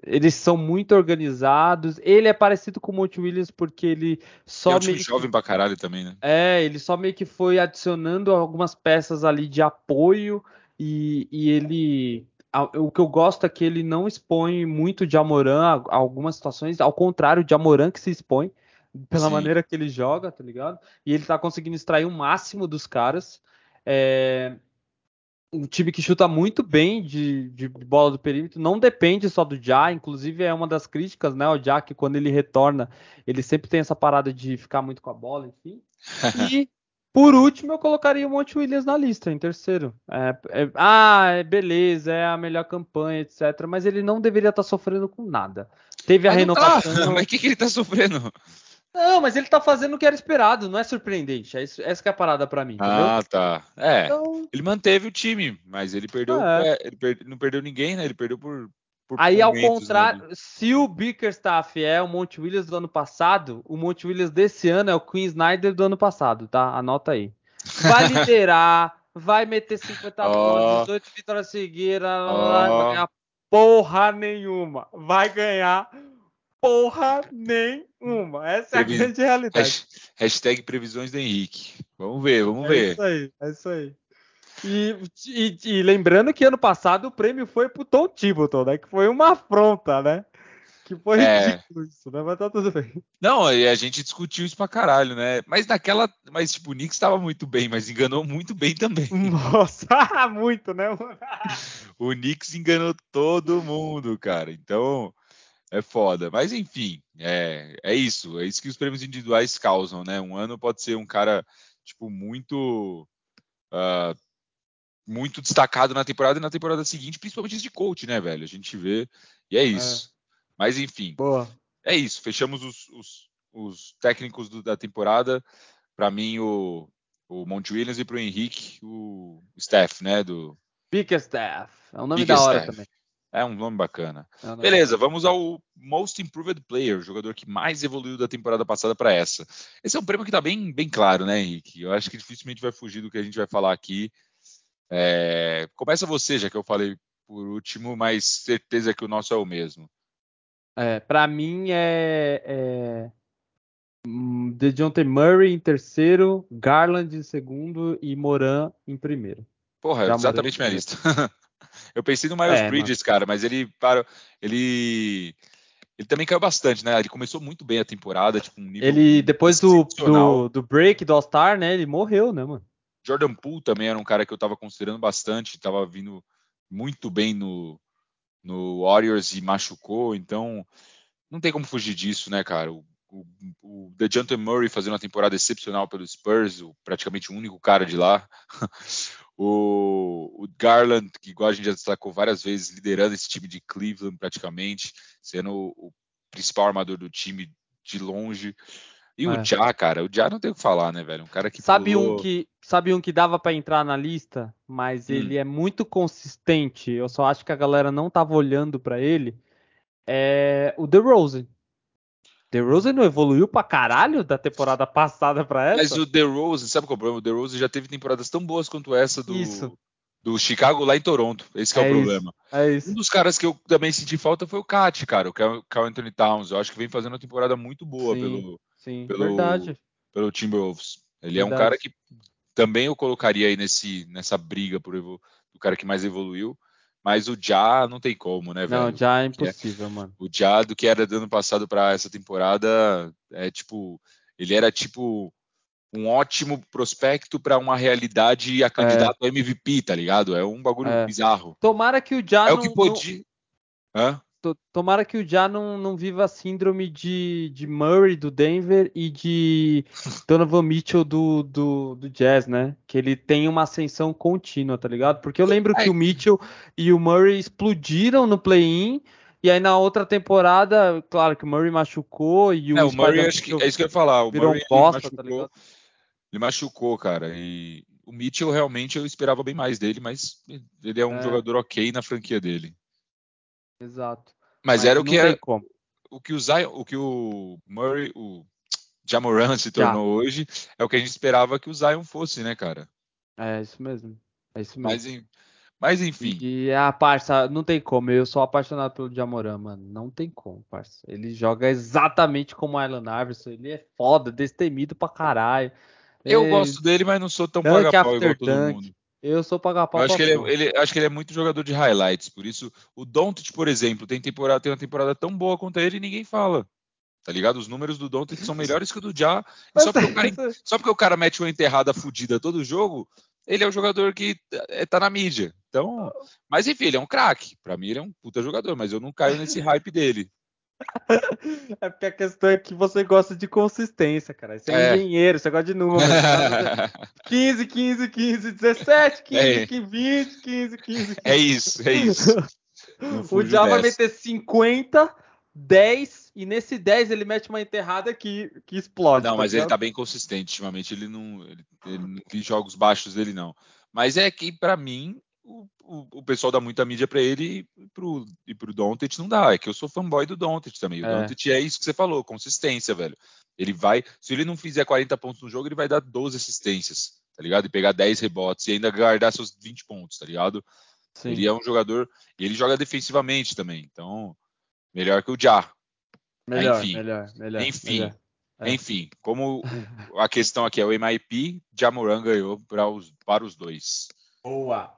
eles são muito organizados. Ele é parecido com o Monte Williams porque ele só. É um time jovem que... pra caralho também, né? É, ele só meio que foi adicionando algumas peças ali de apoio. E, e ele o que eu gosto é que ele não expõe muito de Amoran a algumas situações, ao contrário de Amoran que se expõe pela Sim. maneira que ele joga, tá ligado? E ele tá conseguindo extrair o máximo dos caras. É, um time que chuta muito bem de, de, bola do perímetro, não depende só do Já, inclusive é uma das críticas, né? O Já que quando ele retorna, ele sempre tem essa parada de ficar muito com a bola, enfim. E por último, eu colocaria o Monte Williams na lista, em terceiro. É, é, ah, é, beleza, é a melhor campanha, etc. Mas ele não deveria estar tá sofrendo com nada. Teve a mas tá. renovação. Tá. Mas o que, que ele está sofrendo? Não, mas ele está fazendo o que era esperado, não é surpreendente. É isso, essa é a parada para mim. Entendeu? Ah, tá. É. Então... Ele manteve o time, mas ele perdeu. É. é ele per... não perdeu ninguém, né? Ele perdeu por Aí, ao contrário, né? se o Bickerstaff é o Monte Williams do ano passado, o Monte Williams desse ano é o Queen Snyder do ano passado, tá? Anota aí. Vai liderar, vai meter 50 oh. pontos, 18 vitórias seguidas, oh. vai ganhar porra nenhuma. Vai ganhar porra nenhuma. Essa é a grande realidade. Hashtag previsões do Henrique. Vamos ver, vamos é ver. É isso aí, é isso aí. E, e, e, lembrando que ano passado o prêmio foi pro Tom Thibodeau, né? Que foi uma afronta, né? Que foi é... ridículo isso, né? Mas tá tudo bem. Não, e a gente discutiu isso pra caralho, né? Mas naquela. Mas, tipo, o Knicks estava muito bem, mas enganou muito bem também. Nossa, muito, né? o Knicks enganou todo mundo, cara. Então. É foda. Mas enfim, é, é isso. É isso que os prêmios individuais causam, né? Um ano pode ser um cara, tipo, muito. Uh, muito destacado na temporada e na temporada seguinte, principalmente de coach, né, velho? A gente vê e é isso. É. Mas enfim, Boa. é isso. Fechamos os, os, os técnicos do, da temporada. Para mim, o, o Monte Williams e para o Henrique, o Steph, né? Do Bickerstaff. É um nome da hora também. É um nome bacana. É um nome Beleza, bacana. vamos ao Most Improved Player, o jogador que mais evoluiu da temporada passada para essa. Esse é um prêmio que está bem, bem claro, né, Henrique? Eu acho que dificilmente vai fugir do que a gente vai falar aqui. É, começa você, já que eu falei por último, mas certeza que o nosso é o mesmo. É, para mim é, é hum, DeJounte Murray em terceiro, Garland em segundo e Moran em primeiro. Porra, Já exatamente minha lista. eu pensei no Miles é, Bridges, cara, mas ele para ele ele também caiu bastante, né? Ele começou muito bem a temporada, tipo um nível Ele depois do, do, do break do All Star, né? Ele morreu, né, mano? Jordan Poole também era um cara que eu estava considerando bastante, estava vindo muito bem no, no Warriors e machucou, então não tem como fugir disso, né, cara? O, o, o DeJounte Murray fazendo uma temporada excepcional pelo Spurs, o, praticamente o único cara de lá. o, o, Garland, que igual a gente já destacou várias vezes, liderando esse time de Cleveland praticamente, sendo o, o principal armador do time de longe. E é. o Já, cara, o Já não tem o que falar, né, velho? Um cara que sabe pulou... um que sabe um que dava para entrar na lista, mas hum. ele é muito consistente. Eu só acho que a galera não tava olhando para ele. É o The Rose. The Rose não evoluiu pra caralho da temporada passada pra essa? Mas o The Rose, sabe qual é o problema? O The Rose já teve temporadas tão boas quanto essa do, Isso. do Chicago lá em Toronto. Esse é, é, o problema. É isso. Um dos caras que eu também senti falta foi o Cat, cara, o Carl Anthony Towns. Eu acho que vem fazendo uma temporada muito boa Sim. pelo, Sim, pelo, verdade. pelo Timberwolves. Ele verdade. é um cara que também eu colocaria aí nesse, nessa briga por do cara que mais evoluiu. Mas o Já não tem como, né, velho? Não, já é impossível, é, mano. O Já do que era do ano passado para essa temporada é tipo, ele era tipo um ótimo prospecto para uma realidade a candidato é. MVP, tá ligado? É um bagulho é. bizarro. Tomara que o Já É não, o que podia. Não... Hã? Tomara que o Já não, não viva a síndrome de, de Murray do Denver e de Donovan Mitchell do, do, do Jazz, né? Que ele tem uma ascensão contínua, tá ligado? Porque eu lembro que o Mitchell e o Murray explodiram no play-in. E aí na outra temporada, claro que o Murray machucou e o. É, o Murray, acho que, é isso que eu ia falar. O virou Murray um bosta, tá machucou, tá ele machucou, cara. E o Mitchell realmente eu esperava bem mais dele, mas ele é um é. jogador ok na franquia dele. Exato. Mas, Mas era o que era, o que o Zion, o que o Murray, o Jamoran se tornou Já. hoje, é o que a gente esperava que o Zion fosse, né, cara? É isso mesmo. É isso mesmo. Mas, mas enfim. E a parça, não tem como. Eu sou apaixonado pelo Jamoran, mano. Não tem como, parça. Ele joga exatamente como o Alan Iverson. Ele é foda, destemido pra caralho. Eu é... gosto dele, mas não sou tão paga-pau igual todo mundo. Eu sou pagar pau. acho que ele, é, ele, acho que ele é muito jogador de highlights, por isso o Doncic, por exemplo, tem temporada tem uma temporada tão boa quanto ele e ninguém fala. Tá ligado? Os números do Doncic são melhores que o do Ja. Só porque, o cara, só porque o cara mete uma enterrada fodida todo jogo, ele é o jogador que é, tá na mídia. Então, mas enfim, ele é um craque. Para mim ele é um puta jogador, mas eu não caio nesse hype dele. É porque a questão é que você gosta de consistência, cara. Você é, é. engenheiro, você gosta de números. 15, 15, 15, 17, 15, é. 15, 20, 15, 15, 15. É isso, é isso. o Já vai meter 50, 10, e nesse 10 ele mete uma enterrada que, que explode. Não, tá mas ele tá bem consistente. Ultimamente ele não. Ele, ele não tem jogos baixos dele, não. Mas é que, para mim, o, o, pessoal dá muita mídia para ele e pro, e pro Doncic não dá. É que eu sou fanboy do Doncic também. O é. Doncic é isso que você falou, consistência, velho. Ele vai, se ele não fizer 40 pontos no jogo, ele vai dar 12 assistências, tá ligado? E pegar 10 rebotes e ainda guardar seus 20 pontos, tá ligado? Sim. Ele é um jogador, e ele joga defensivamente também, então melhor que o Ja. Melhor, enfim, melhor, melhor. Enfim, melhor. É. enfim, como a questão aqui é o MIP, Jamoran ganhou para os, para os dois. Boa.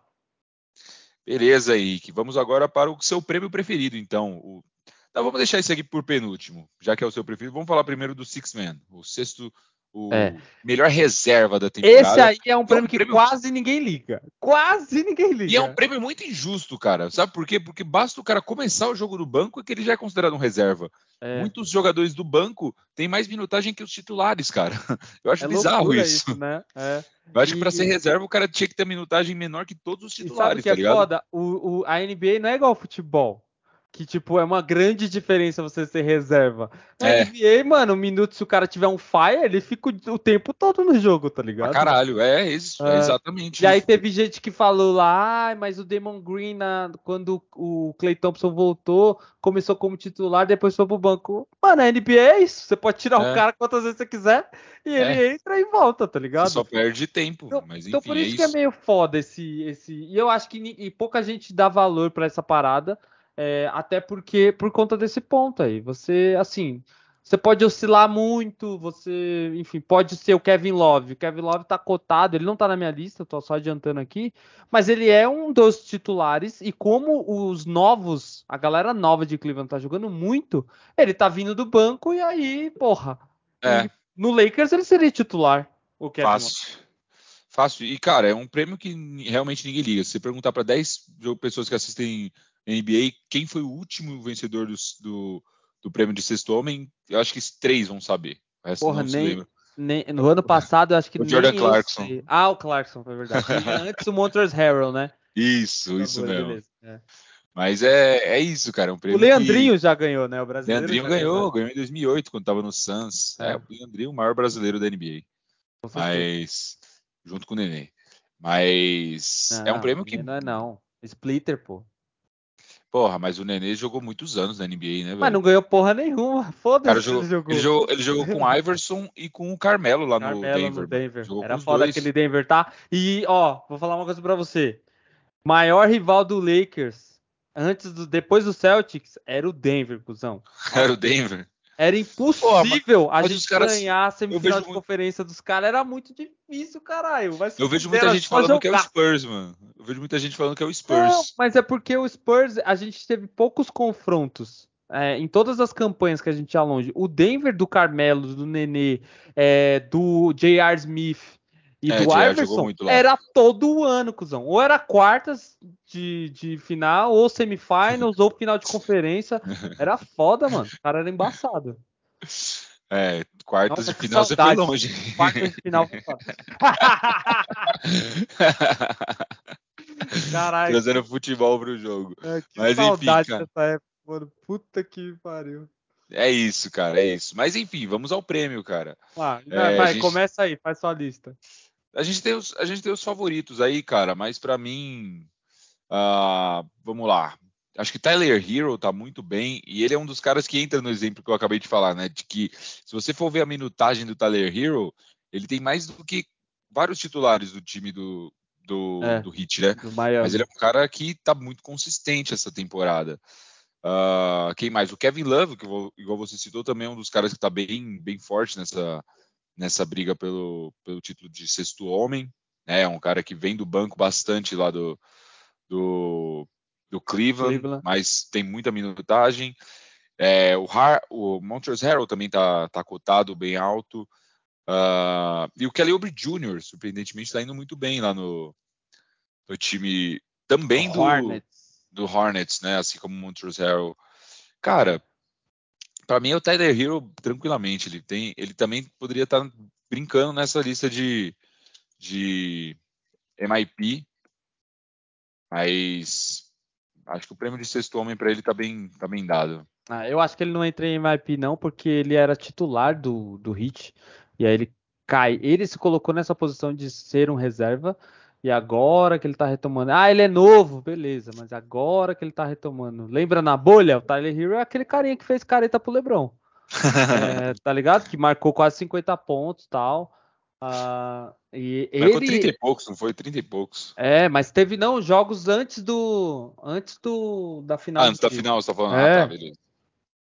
Beleza, Henrique. Vamos agora para o seu prêmio preferido, então. O... Então, vamos deixar isso aqui por penúltimo, já que é o seu preferido. Vamos falar primeiro do Six Man, o sexto, o é. melhor reserva da temporada. Esse aí é um prêmio é um que prêmio... quase ninguém liga. Quase ninguém liga. E é um prêmio muito injusto, cara. Sabe por quê? Porque basta o cara começar o jogo do banco que ele já é considerado um reserva. É. Muitos jogadores do banco têm mais minutagem que os titulares, cara. Eu acho é bizarro isso. isso né? É. Eu acho e... que para ser reserva o cara tinha que ter minutagem menor que todos os titulares, e sabe que tá é ligado? Foda? O, o, a NBA não é igual ao futebol que, tipo, é uma grande diferença você ser reserva. É. NBA, mano, um minuto, se o cara tiver um fire, ele fica o, tempo todo no jogo, tá ligado? Ah, caralho, é, isso, é, é exatamente. E aí teve gente que falou lá, ah, mas o Damon Green, quando o Clay Thompson voltou, começou como titular, depois foi pro banco. Mano, a NBA é isso, você pode tirar é. o cara quantas vezes você quiser, e ele é. entra e volta, tá ligado? Você só perde tempo, então, mas enfim, Então por isso é que é meio foda esse, esse... E eu acho que e pouca gente dá valor para essa parada, é, até porque, por conta desse ponto aí, você, assim, você pode oscilar muito, você, enfim, pode ser o Kevin Love. O Kevin Love tá cotado, ele não tá na minha lista, tô só adiantando aqui, mas ele é um dos titulares e como os novos, a galera nova de Cleveland tá jogando muito, ele tá vindo do banco e aí, porra. É. No Lakers ele seria titular, o Kevin Fácil. Love. Fácil. E, cara, é um prêmio que realmente ninguém liga. Se perguntar para 10 pessoas que assistem NBA, quem foi o último vencedor do, do, do prêmio de sexto homem, eu acho que três vão saber. Porra, nem, nem, no ano passado, eu acho que o Jordan Clarkson. Ah, o Clarkson, foi verdade. Antes o Montrezl Harrell, né? Isso, isso mesmo. É. Mas é, é isso, cara. É um prêmio o Leandrinho que... já ganhou, né? O brasileiro. Leandrinho ganhou, ganhou, ganhou em 2008, quando tava no Suns. É. é, o Leandrinho, o maior brasileiro da NBA. Mas, junto com o Nenê. Mas não, é um prêmio que. Não é não. Splitter, pô. Porra, mas o Nenê jogou muitos anos na NBA, né, velho? Mas não ganhou porra nenhuma. Foda-se. Ele, jogou. Ele, jogou, ele jogou com o Iverson e com o Carmelo lá Carmelo no Denver. No Denver. Era foda dois. aquele Denver, tá? E, ó, vou falar uma coisa pra você. Maior rival do Lakers, antes do, depois do Celtics, era o Denver, cuzão. Era o Denver? Era impossível mas, a gente caras, ganhar a semifinal de muito... conferência dos caras. Era muito difícil, caralho. eu vejo muita gente falando jogar. que é o Spurs, mano. Eu vejo muita gente falando que é o Spurs. Não, mas é porque o Spurs, a gente teve poucos confrontos. É, em todas as campanhas que a gente ia longe. O Denver do Carmelo, do Nenê, é, do J.R. Smith e é, do Iverson era todo ano, cuzão. Ou era quartas de, de final, ou semifinals, ou final de conferência. Era foda, mano. O cara era embaçado. É, quartas Nossa, de final você foi longe. Quartas de final foi foda. Caralho. Trazendo futebol pro jogo. É, Mas enfim, cara. Dessa época, mano. Puta que pariu. É isso, cara, é isso. Mas enfim, vamos ao prêmio, cara. Ah, é, vai, gente... começa aí, faz sua lista. A gente tem os, a gente tem os favoritos aí, cara, mas para mim, uh, vamos lá. Acho que Tyler Hero tá muito bem e ele é um dos caras que entra no exemplo que eu acabei de falar, né? De que se você for ver a minutagem do Tyler Hero, ele tem mais do que vários titulares do time do, do, é, do Heat, né? Do Mas ele é um cara que tá muito consistente essa temporada. Uh, quem mais? O Kevin Love, que igual você citou, também é um dos caras que tá bem, bem forte nessa, nessa briga pelo, pelo título de sexto homem. Né? É um cara que vem do banco bastante lá do, do, do Cleveland, Cleveland, mas tem muita minutagem. É, o, Har, o Montrezl Harrell também está tá cotado bem alto. Uh, e o Kelly Oubre Jr., surpreendentemente, está indo muito bem lá no, no time também do Hornets. do Hornets, né? Assim como o Montrezl Harrell. Cara, para mim é o Tyler Hero tranquilamente. Ele tem, ele também poderia estar tá brincando nessa lista de, de MIP, mas acho que o prêmio de sexto homem para ele tá bem, tá bem dado. Ah, eu acho que ele não entra em MIP não, porque ele era titular do, do Hit e aí ele cai. Ele se colocou nessa posição de ser um reserva e agora que ele tá retomando. Ah, ele é novo, beleza, mas agora que ele tá retomando. Lembra na bolha? O Tyler Hero é aquele carinha que fez careta pro Lebron. é, tá ligado? Que marcou quase 50 pontos e tal. Uh, e Marcou ele... 30 e poucos, não foi? 30 e poucos. É, mas teve não jogos antes do antes do da final. Ah, antes da final, você tá falando. Ah, é. Ah, tá, beleza.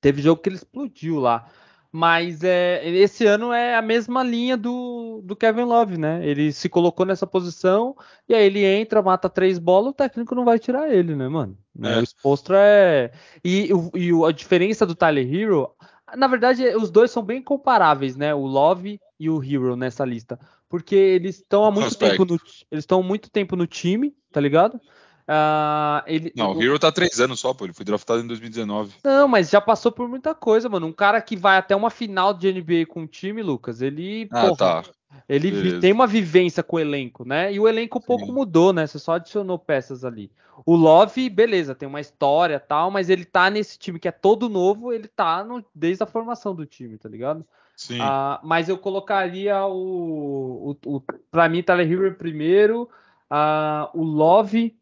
Teve jogo que ele explodiu lá. Mas é, esse ano é a mesma linha do, do Kevin Love, né? Ele se colocou nessa posição e aí ele entra, mata três bolas, o técnico não vai tirar ele, né, mano? É. O exposto é. E, e, a diferença do Tyler Hero, na verdade, os dois são bem comparáveis, né? O Love e o Hero nessa lista. Porque eles estão há muito tempo no, eles estão há muito tempo no time, tá ligado? Uh, ele, não, o Hero tá três anos só, pô. Ele foi draftado em 2019. Não, mas já passou por muita coisa, mano. Um cara que vai até uma final de NBA com o time, Lucas, ele. Ah, porra, tá. Ele Beleza. tem uma vivência com o elenco, né? E o elenco um pouco mudou, né? Você só adicionou peças ali. O Love, beleza, tem uma história tal, mas ele tá nesse time que é todo novo, ele tá no, desde a formação do time, tá ligado? Sim. Uh, mas eu colocaria o. o, o pra mim, Tyler Hero primeiro, uh, o Love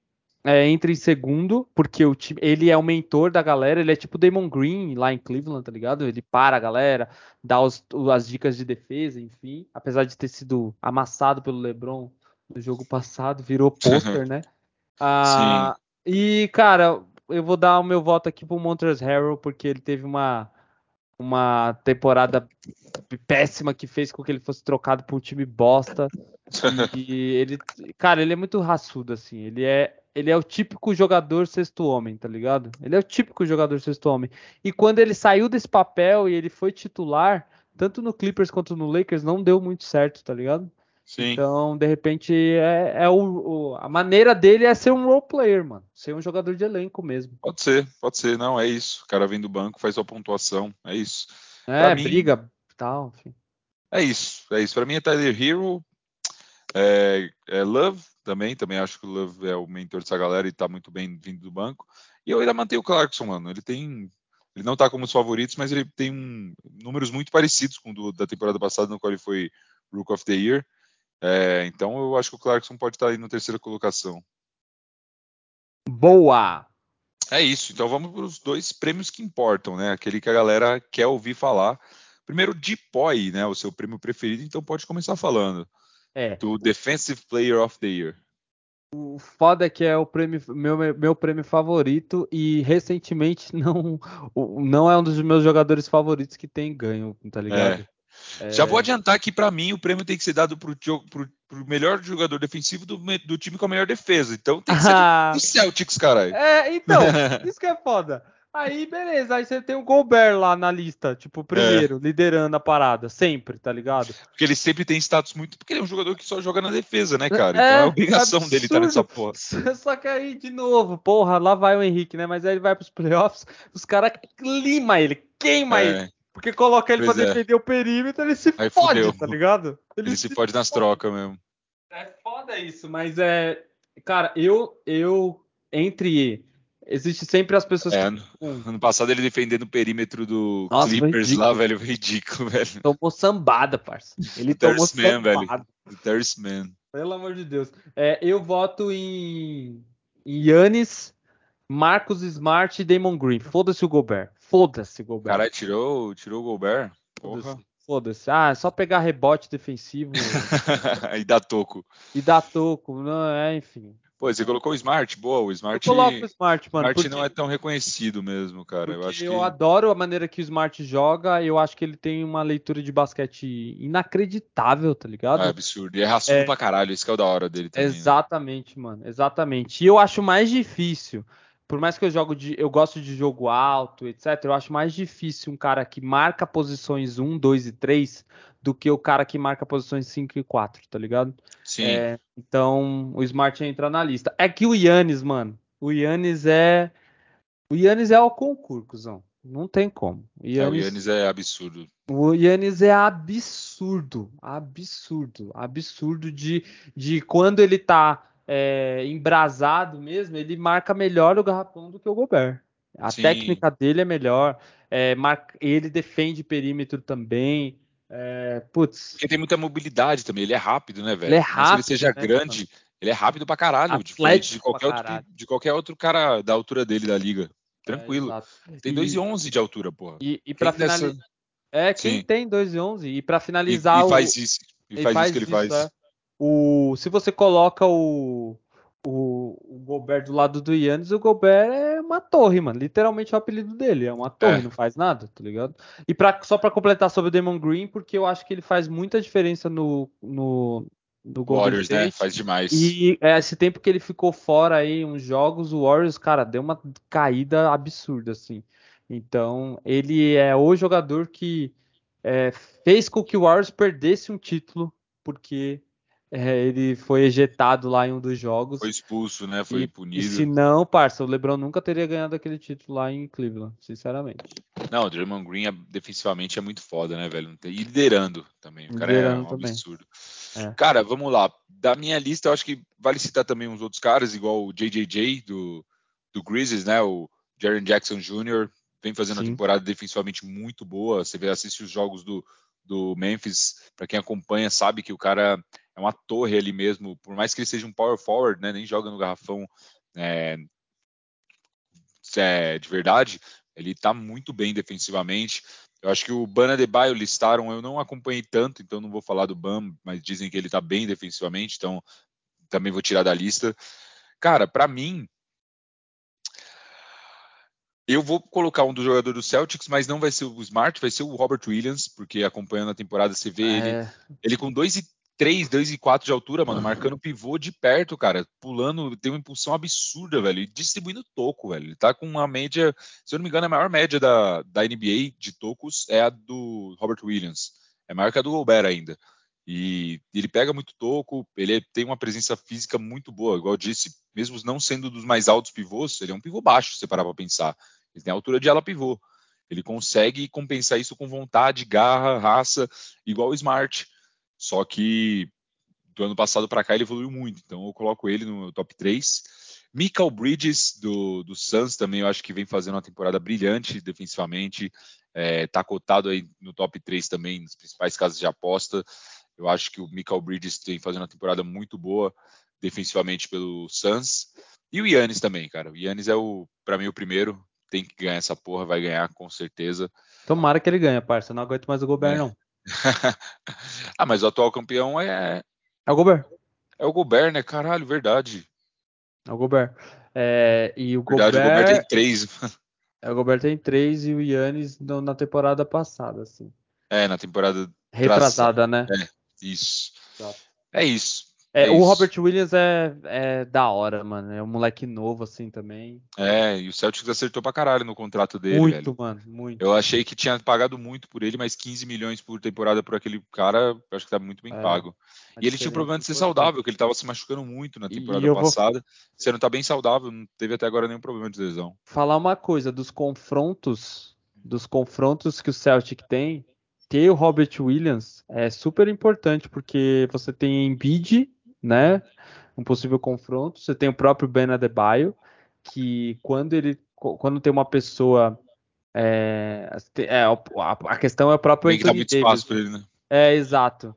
é, entra em segundo, porque o time, ele é o mentor da galera, ele é tipo Damon Green lá em Cleveland, tá ligado? Ele para a galera, dá os, as dicas de defesa, enfim. Apesar de ter sido amassado pelo LeBron no jogo passado, virou poster, né? Ah, Sim. E, cara, eu vou dar o meu voto aqui pro Montrezl Harrell, porque ele teve uma, uma temporada péssima que fez com que ele fosse trocado por um time bosta. E ele, cara, ele é muito raçudo, assim. Ele é ele é o típico jogador sexto homem, tá ligado? Ele é o típico jogador sexto homem. E quando ele saiu desse papel e ele foi titular, tanto no Clippers quanto no Lakers, não deu muito certo, tá ligado? Sim. Então, de repente, é, é o, o, a maneira dele é ser um role player, mano. Ser um jogador de elenco mesmo. Pode ser, pode ser. Não, é isso. O cara vem do banco, faz sua pontuação. É isso. É, pra briga mim, tal, enfim. É isso, é isso. Pra mim é Tyler Hero, é, é Love, também, também acho que o Love é o mentor dessa galera e tá muito bem vindo do banco. E eu ainda mantenho o Clarkson, mano. Ele tem. Ele não tá como os favoritos, mas ele tem um, números muito parecidos com o do, da temporada passada, no qual ele foi Rook of the Year. É, então eu acho que o Clarkson pode estar tá aí na terceira colocação. Boa! É isso. Então vamos para os dois prêmios que importam, né? Aquele que a galera quer ouvir falar. Primeiro, Depoy, né? O seu prêmio preferido, então pode começar falando. É. Do Defensive Player of the Year. O foda é que é o prêmio, meu, meu prêmio favorito e recentemente não, não é um dos meus jogadores favoritos que tem ganho, tá ligado? É. É... Já vou adiantar que, para mim, o prêmio tem que ser dado pro, pro, pro melhor jogador defensivo do, do, time com a melhor defesa. Então tem que ser ah. do Celtics, caralho. É, então, isso que é foda. Aí, beleza, aí você tem o Gobert lá na lista, tipo, primeiro, é. liderando a parada, sempre, tá ligado? Porque ele sempre tem status muito. Porque ele é um jogador que só joga na defesa, né, cara? Então é, é obrigação absurdo. dele estar nessa porra. Só que aí, de novo, porra, lá vai o Henrique, né? Mas aí ele vai pros playoffs, os caras limam ele, queima é. ele. Porque coloca ele pois pra é. defender o perímetro, ele se aí fode, fudeu. tá ligado? Ele, ele se, se fode nas trocas mesmo. É foda isso, mas é. Cara, eu, eu entre Existe sempre as pessoas é, que. Ano, passado ele defendendo o perímetro do Nossa, Clippers lá, velho. Ridículo, velho. Tomou sambada, parça. Ele tomou Man, sambada. velho. Man. Pelo amor de Deus. É, eu voto em, em Yannis, Marcos Smart e Damon Green. Foda-se o Gobert. Foda-se o Gobert. Caralho, tirou, tirou o Gobert? Porra. Foda-se. Ah, é só pegar rebote defensivo. e dar toco. E dar toco. Não, é, enfim. Pô, você colocou o Smart, boa, o Smart. Eu coloco o Smart, mano. Smart não é tão reconhecido mesmo, cara. Eu acho eu que... adoro a maneira que o Smart joga. Eu acho que ele tem uma leitura de basquete inacreditável, tá ligado? É absurdo. E é raçudo é... pra caralho, isso que é o da hora dele também. Né? Exatamente, né? mano. Exatamente. E eu acho mais difícil. Por mais que eu jogo de. Eu gosto de jogo alto, etc. Eu acho mais difícil um cara que marca posições 1, 2 e 3 do que o cara que marca posições 5 e 4, tá ligado? Sim. É, então, o Smart entra na lista. É que o Yannis, mano, o Yannis é. O Yannis é o concurso, Não tem como. O Yannis, é, o Yannis é absurdo. O Yannis é absurdo. Absurdo. Absurdo de, de quando ele tá é, embrasado mesmo, ele marca melhor o garrafão do que o Gobert. A Sim. técnica dele é melhor. É, marca, ele defende perímetro também. É, putz. Porque tem muita mobilidade também, ele é rápido, né, velho? Ele é rápido. Se ele seja né, grande, mano? ele é rápido pra caralho, Atlético de qualquer, outro, de qualquer outro cara da altura dele da liga. Tranquilo. É, tem 2,11 de altura, porra. E, e pra finalizar. Dessa... É, quem Sim. tem 2,11? E pra finalizar. E, e faz isso. E faz, faz isso que ele isso, faz. É. O, se você coloca o, o, o Gobert do lado do Yannis, o Gobert é uma torre, mano. Literalmente é o apelido dele, é uma torre, é. não faz nada, tá ligado? E pra, só para completar sobre o Demon Green, porque eu acho que ele faz muita diferença no, no, no Warriors, né? State. né? Faz demais. E é, esse tempo que ele ficou fora aí, uns jogos, o Warriors, cara, deu uma caída absurda, assim. Então, ele é o jogador que é, fez com que o Warriors perdesse um título, porque é, ele foi ejetado lá em um dos jogos. Foi expulso, né? Foi e, punido. E se não, parça, o LeBron nunca teria ganhado aquele título lá em Cleveland, sinceramente. Não, o Draymond Green é, defensivamente é muito foda, né, velho? E liderando também. O cara é liderando é um também. absurdo. É. Cara, vamos lá. Da minha lista, eu acho que vale citar também uns outros caras, igual o JJJ do, do Grizzlies, né? O Jaren Jackson Jr. vem fazendo Sim. uma temporada defensivamente muito boa. Você vê, assiste os jogos do, do Memphis, para quem acompanha, sabe que o cara é uma torre ali mesmo, por mais que ele seja um power forward, né, nem joga no garrafão é, é, de verdade, ele está muito bem defensivamente. Eu acho que o Bana de Baio listaram, eu não acompanhei tanto, então não vou falar do Bam, mas dizem que ele está bem defensivamente, então também vou tirar da lista. Cara, para mim, eu vou colocar um dos jogadores do Celtics, mas não vai ser o Smart, vai ser o Robert Williams, porque acompanhando a temporada você vê é. ele, ele com 2 e 3, 2 e 4 de altura, mano, marcando pivô de perto, cara, pulando, tem uma impulsão absurda, velho, e distribuindo toco, velho. Ele tá com uma média, se eu não me engano, a maior média da, da NBA de tocos é a do Robert Williams. É maior que a do Gobert ainda. E ele pega muito toco, ele tem uma presença física muito boa, igual eu disse, mesmo não sendo dos mais altos pivôs, ele é um pivô baixo, se você parar pra pensar. Ele tem a altura de ala pivô. Ele consegue compensar isso com vontade, garra, raça, igual o Smart. Só que do ano passado para cá ele evoluiu muito, então eu coloco ele no top 3. Michael Bridges do, do Suns também eu acho que vem fazendo uma temporada brilhante defensivamente, é, tá cotado aí no top 3 também nas principais casas de aposta. Eu acho que o Michael Bridges tem fazendo uma temporada muito boa defensivamente pelo Suns. E o Yannis também, cara. O Yannis é o, para mim, o primeiro. Tem que ganhar essa porra, vai ganhar com certeza. Tomara que ele ganhe, parça. Não aguento mais o Gobert, é. não. ah, mas o atual campeão é. É o Gobert. É o Gobert, né? Caralho, verdade. É o Gobert. É, e o verdade, Gobert. O Gobert tem três. É, o Gobert tem três e o Yannis na temporada passada, assim. É, na temporada retrasada, né? É, isso. Exato. É isso. É, é o. Robert Williams é, é da hora, mano. É um moleque novo, assim, também. É, e o Celtics acertou pra caralho no contrato dele, muito, velho. mano, muito. Eu achei que tinha pagado muito por ele, mas 15 milhões por temporada por aquele cara, eu acho que tá muito bem é, pago. E ele tinha o problema de ser saudável, que ele tava se machucando muito na temporada passada. Vou... Você não tá bem saudável, não teve até agora nenhum problema de lesão. Falar uma coisa, dos confrontos, dos confrontos que o Celtic tem, ter o Robert Williams é super importante, porque você tem Embiid né? Um possível confronto. Você tem o próprio Ben Adebayo, que quando ele quando tem uma pessoa é, é a, questão é o próprio tem Anthony que dar muito Davis. ele, né? É exato.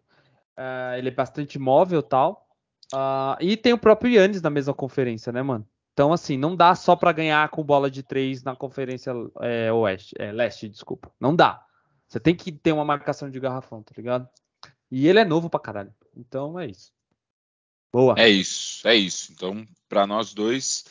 Uh, ele é bastante móvel tal. Uh, e tem o próprio Yannis na mesma conferência, né, mano? Então, assim, não dá só para ganhar com bola de três na conferência é, oeste, é, leste, desculpa. Não dá. Você tem que ter uma marcação de garrafão, tá ligado? E ele é novo pra caralho. Então é isso. Boa. É isso, é isso. Então, para nós dois,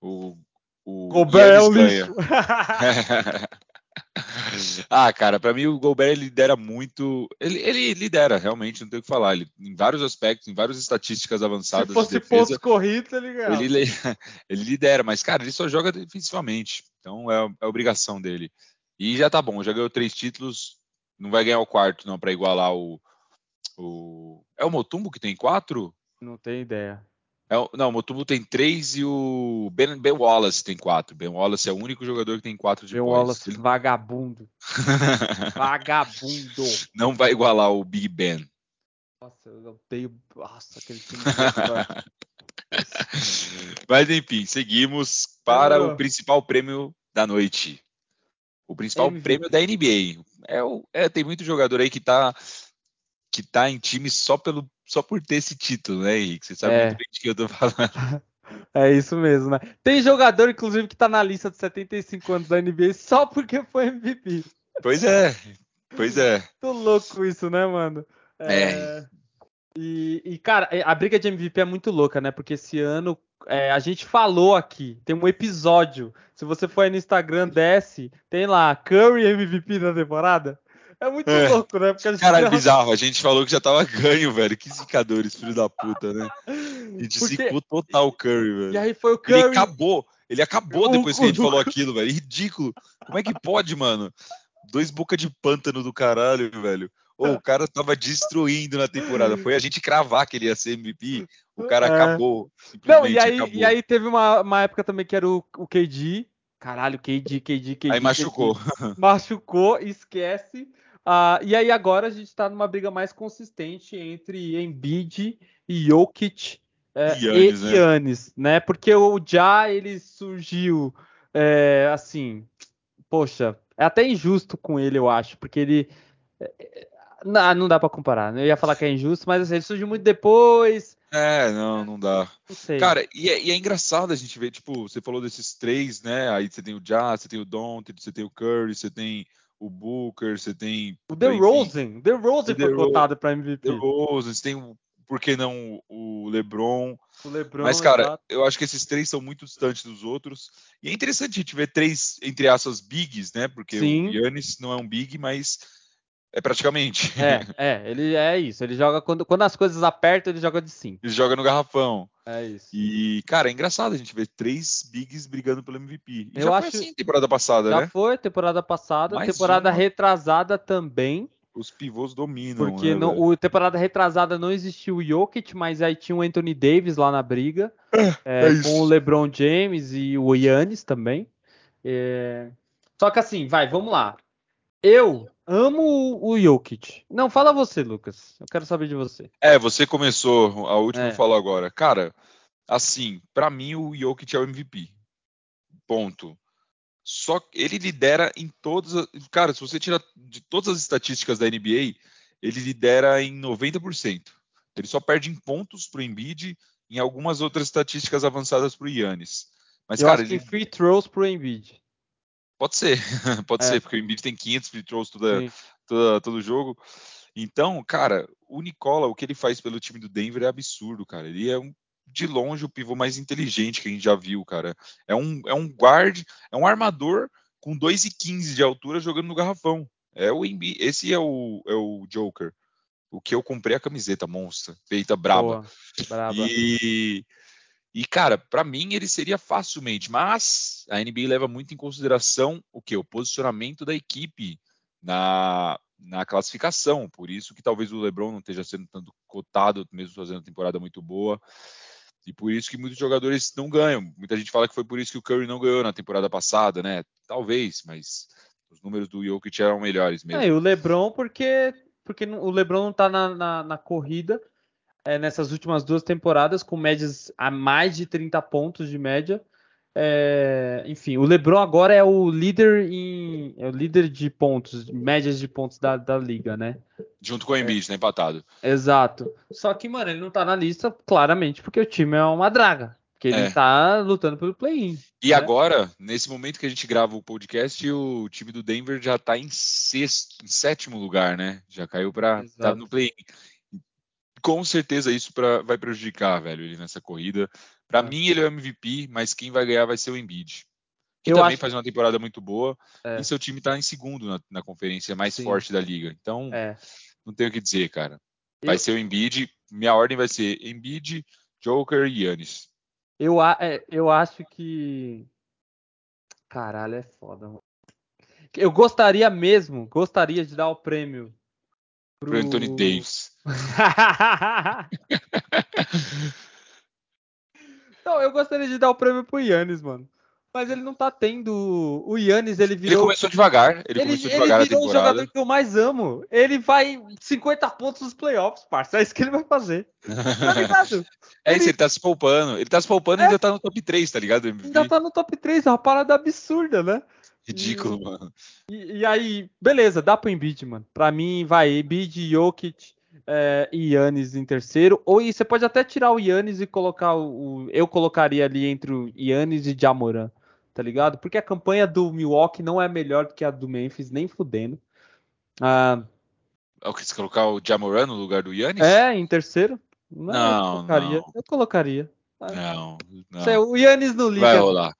o, o Gobert é o lixo. ah, cara, para mim o Gobert lidera muito. Ele, ele, lidera, realmente, não tem o que falar. Ele, em vários aspectos, em várias estatísticas avançadas. Se fosse de defesa, pontos corridos, tá ligado? Ele, ele lidera, mas, cara, ele só joga defensivamente. Então é, é obrigação dele. E já tá bom, já ganhou três títulos. Não vai ganhar o quarto, não, para igualar o, o. É o Motumbo que tem quatro? Não tenho ideia. É, não, o Motumbo tem três e o Ben, ben, Wallace tem quatro. Ben Wallace é o único jogador que tem quatro de Ben points. Wallace, Ele... vagabundo. vagabundo. Não vai igualar o Big Ben. Nossa, eu tenho. Nossa, aquele time. Mas enfim, seguimos para o principal prêmio da noite. O principal MVP. prêmio da NBA. É, é, tem muito jogador aí que tá, que tá em time só pelo só por ter esse título, né, Henrique? Você sabe é. muito bem de que eu tô falando. É isso mesmo, né? Tem jogador, inclusive, que tá na lista de 75 anos da NBA só porque foi MVP. Pois é, pois é. Tô louco isso, né, mano? É. é... E, e, cara, a briga de MVP é muito louca, né? Porque esse ano é, a gente falou aqui, tem um episódio. Se você for aí no Instagram, desce, tem lá Curry MVP da temporada. É muito é. louco, né? Porque Cara, é bizarro. A gente falou que já tava ganho, velho. Que zicadores, filho da puta, né? E zicou total o Curry, velho. E aí foi o Curry. Ele acabou. Ele acabou depois que a gente falou aquilo, velho. Ridículo. Como é que pode, mano? Dois boca de pântano do caralho, velho. Oh, o cara tava destruindo na temporada. Foi a gente cravar que ele ia ser MVP. O cara é. acabou. Não, e aí, acabou. e aí teve uma, uma época também que era o, o KD. Caralho, KD, KD, KD. Aí machucou. KD. Machucou, esquece. Uh, e aí agora a gente está numa briga mais consistente entre Embiid e Jokic é, Giannis, e Giannis, né? né? Porque o Ja ele surgiu é, assim, poxa, é até injusto com ele, eu acho, porque ele é, não, não dá para comparar. Eu ia falar que é injusto, mas assim, ele surgiu muito depois. É, não, não dá. Não Cara, e é, e é, engraçado a gente ver, tipo, você falou desses três, né? Aí você tem o Ja, você tem o Don't, você tem o Curry, você tem o Booker, você tem. O The Rosen. The Rosen foi cotado para MVP. The Rosen, você tem, por que não, o LeBron. O LeBron Mas, cara, exato. eu acho que esses três são muito distantes dos outros. E é interessante a gente ver três, entre aspas, bigs, né? Porque Sim. o Yannis não é um big, mas é praticamente. É, é, ele é isso. Ele joga quando, quando as coisas apertam, ele joga de 5. Ele joga no garrafão. É isso. E, cara, é engraçado a gente ver três bigs brigando pelo MVP. E Eu já acho... foi assim temporada passada, já né? Já foi, temporada passada. Mais temporada uma. retrasada também. Os pivôs dominam. Porque né, não, o temporada retrasada não existiu o Jokic, mas aí tinha o Anthony Davis lá na briga. É, é com o LeBron James e o Yannis também. É... Só que assim, vai, vamos lá. Eu amo o Jokic. Não, fala você, Lucas. Eu quero saber de você. É, você começou, a última é. falou agora. Cara, assim, para mim o Jokic é o MVP. Ponto. Só que ele lidera em todas. Cara, se você tira de todas as estatísticas da NBA, ele lidera em 90%. Ele só perde em pontos pro Embiid em algumas outras estatísticas avançadas pro Yannis. Mas, Eu cara, acho ele... que free throws pro Embiid. Pode ser, pode é. ser, porque o Embiid tem 500 free throws toda, toda, todo jogo. Então, cara, o Nicola, o que ele faz pelo time do Denver é absurdo, cara. Ele é um, de longe o pivô mais inteligente que a gente já viu, cara. É um, é um guard, é um armador com 2,15 de altura jogando no garrafão. É o Embiid. Esse é o, é o Joker. O que eu comprei a camiseta monstra, feita braba. Boa, braba. E, e cara, para mim ele seria facilmente, mas a NBA leva muito em consideração o que? O posicionamento da equipe na, na classificação. Por isso que talvez o LeBron não esteja sendo tanto cotado, mesmo fazendo uma temporada muito boa. E por isso que muitos jogadores não ganham. Muita gente fala que foi por isso que o Curry não ganhou na temporada passada, né? Talvez, mas os números do Jokic eram melhores mesmo. É, e o LeBron porque porque o LeBron não tá na, na, na corrida é, nessas últimas duas temporadas com médias a mais de 30 pontos de média. É, enfim, o LeBron agora é o líder em é o líder de pontos, médias de pontos da, da liga, né? Junto com o Embiid, é, né, empatado. Exato. Só que, mano, ele não tá na lista claramente porque o time é uma draga. Porque ele é. tá lutando pelo play-in. E né? agora, nesse momento que a gente grava o podcast, o time do Denver já tá em sexto, em sétimo lugar, né? Já caiu para tá no play-in com certeza isso pra, vai prejudicar, velho, ele nessa corrida. Para é. mim, ele é o MVP, mas quem vai ganhar vai ser o Embiid. Que eu também acho... faz uma temporada muito boa. É. E seu time tá em segundo na, na conferência mais Sim. forte da liga. Então, é. não tenho o que dizer, cara. Vai eu... ser o Embiid. Minha ordem vai ser Embiid, Joker e Yannis. Eu, é, eu acho que. Caralho, é foda. Eu gostaria mesmo, gostaria de dar o prêmio pro, pro Anthony Davis. Não, eu gostaria de dar o prêmio pro Yannis, mano. Mas ele não tá tendo. O Yannis, ele virou. Ele começou devagar. Ele, ele começou devagar ele virou o jogador que eu mais amo. Ele vai 50 pontos nos playoffs, parça. É isso que ele vai fazer. Tá ligado? é ele... isso, ele tá se poupando. Ele tá se poupando é. e ainda tá no top 3, tá ligado? Ainda tá no top 3, é uma parada absurda, né? Ridículo, e, mano. E, e, aí, beleza, dá pro Embiid, mano. Pra mim, vai Embiid, Jokic é, e Yannis em terceiro. Ou você pode até tirar o Yannis e colocar o. Eu colocaria ali entre o Yannis e Jamoran, tá ligado? Porque a campanha do Milwaukee não é melhor do que a do Memphis, nem fudendo. Ah, é o que você colocar o Jamoran no lugar do Yannis? É, em terceiro. Não, não, eu colocaria. Não. Eu colocaria. Não, não. o Yannis não liga. Vai rolar.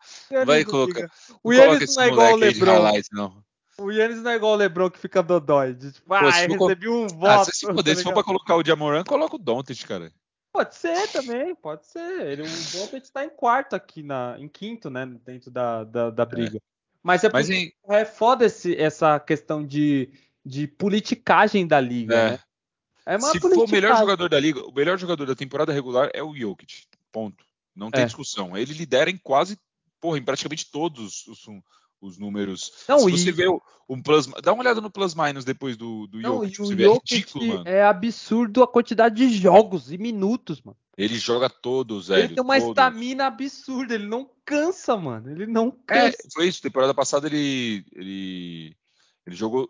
Vai colocar. O Yannis não é igual o LeBron. não. O Yannis não é igual o LeBron que fica dodói. De, tipo, ah, recebi um voto. Ah, se, poder, tá se for pra colocar o Jamoran, coloca o Doncic, cara. Pode ser também, pode ser. Ele, o Doncic tá em quarto aqui, na, em quinto, né, dentro da, da, da briga. É. Mas é, Mas em... é foda esse, essa questão de, de politicagem da liga, é. né? É Se for o melhor jogador da liga, o melhor jogador da temporada regular é o Jokic. Ponto. Não tem é. discussão. Ele lidera em quase, porra, em praticamente todos os, os números. Não, Se você e... vê o, um plus, dá uma olhada no plus minus depois do, do Não, Jokic, o vê, é ridículo, mano. É absurdo a quantidade de jogos e minutos, mano. Ele joga todos, velho. Ele tem uma estamina absurda, ele não cansa, mano. Ele não é, cansa. É, foi isso. Temporada passada ele, ele, ele jogou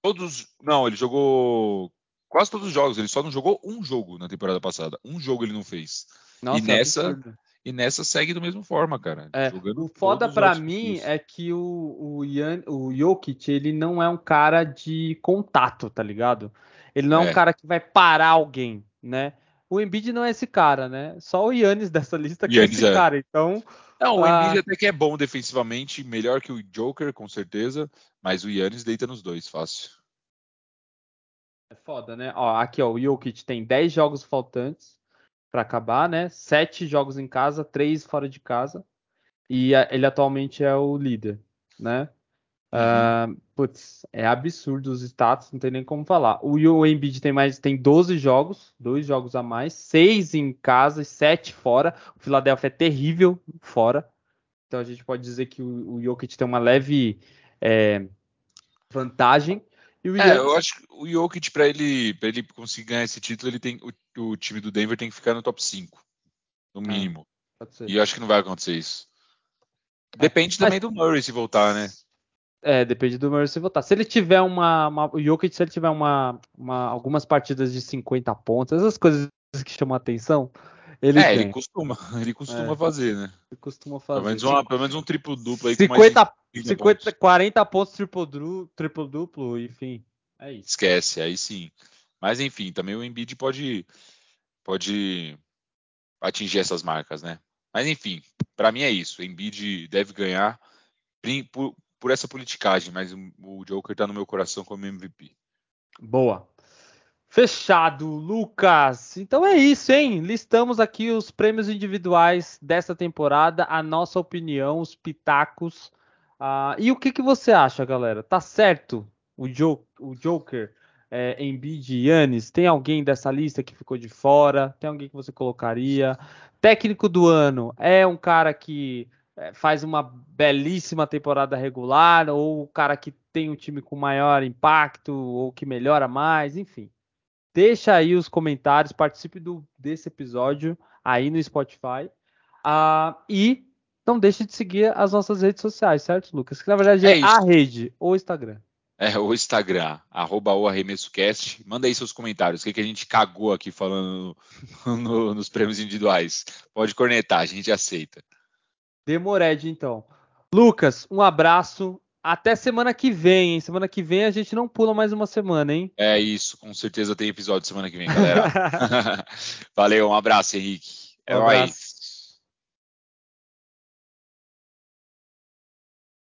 todos. Não, ele jogou quase todos os jogos. Ele só não jogou um jogo na temporada passada. Um jogo ele não fez. Nossa, e nessa absurdo. E nessa segue da mesma forma, cara. É, o foda para mim é que o o, o Jokic ele não é um cara de contato, tá ligado? Ele não é, é um cara que vai parar alguém, né? O Embiid não é esse cara, né? Só o Yannis dessa lista que Giannis é esse é. cara. Então, não, o Embiid até que é bom defensivamente, melhor que o Joker, com certeza, mas o Yannis deita nos dois, fácil. É foda, né? Ó, aqui, ó, o Jokic tem 10 jogos faltantes para acabar, né? Sete jogos em casa, três fora de casa. E ele atualmente é o líder, né? Uhum. Uh, putz, é absurdo os status, não tem nem como falar. O, o Embiid tem mais, tem 12 jogos, dois jogos a mais, seis em casa e sete fora. O Philadelphia é terrível fora. Então a gente pode dizer que o, o Jokic tem uma leve é, vantagem. É, eu acho que o Jokic, para ele, ele conseguir ganhar esse título, ele tem, o, o, time do Denver tem que ficar no top 5, no ah, mínimo. e eu acho que não vai acontecer isso. Depende também do Murray se voltar, né? É, depende do Murray se voltar. Se ele tiver uma, uma. o Jokic, se ele tiver uma, uma, algumas partidas de 50 pontos, essas coisas que chamam a atenção. Ele é, ele costuma, ele costuma é, fazer, né? Ele costuma fazer. Pelo menos, uma, pelo menos um triplo duplo aí 50, com mais 50, pontos. 40 pontos triplo, triplo duplo, enfim. É isso. Esquece, aí sim. Mas enfim, também o Embiid pode, pode atingir essas marcas, né? Mas enfim, para mim é isso. O Embiid deve ganhar por, por essa politicagem, mas o Joker tá no meu coração como MVP. Boa. Fechado, Lucas. Então é isso, hein? Listamos aqui os prêmios individuais dessa temporada, a nossa opinião, os pitacos. Uh, e o que, que você acha, galera? Tá certo o, jo o Joker, é, Embiid e Yannis? Tem alguém dessa lista que ficou de fora? Tem alguém que você colocaria? Técnico do ano é um cara que é, faz uma belíssima temporada regular ou o cara que tem um time com maior impacto ou que melhora mais, enfim. Deixa aí os comentários, participe do, desse episódio aí no Spotify. Uh, e não deixe de seguir as nossas redes sociais, certo, Lucas? Que na verdade é, é a rede, ou Instagram. É, o Instagram, arroba o arremessocast. Manda aí seus comentários. O que, que a gente cagou aqui falando no, no, nos prêmios individuais. Pode cornetar, a gente aceita. Demored, então. Lucas, um abraço. Até semana que vem, hein? Semana que vem a gente não pula mais uma semana, hein? É isso, com certeza tem episódio semana que vem, galera. Valeu, um abraço, Henrique. É um nóis.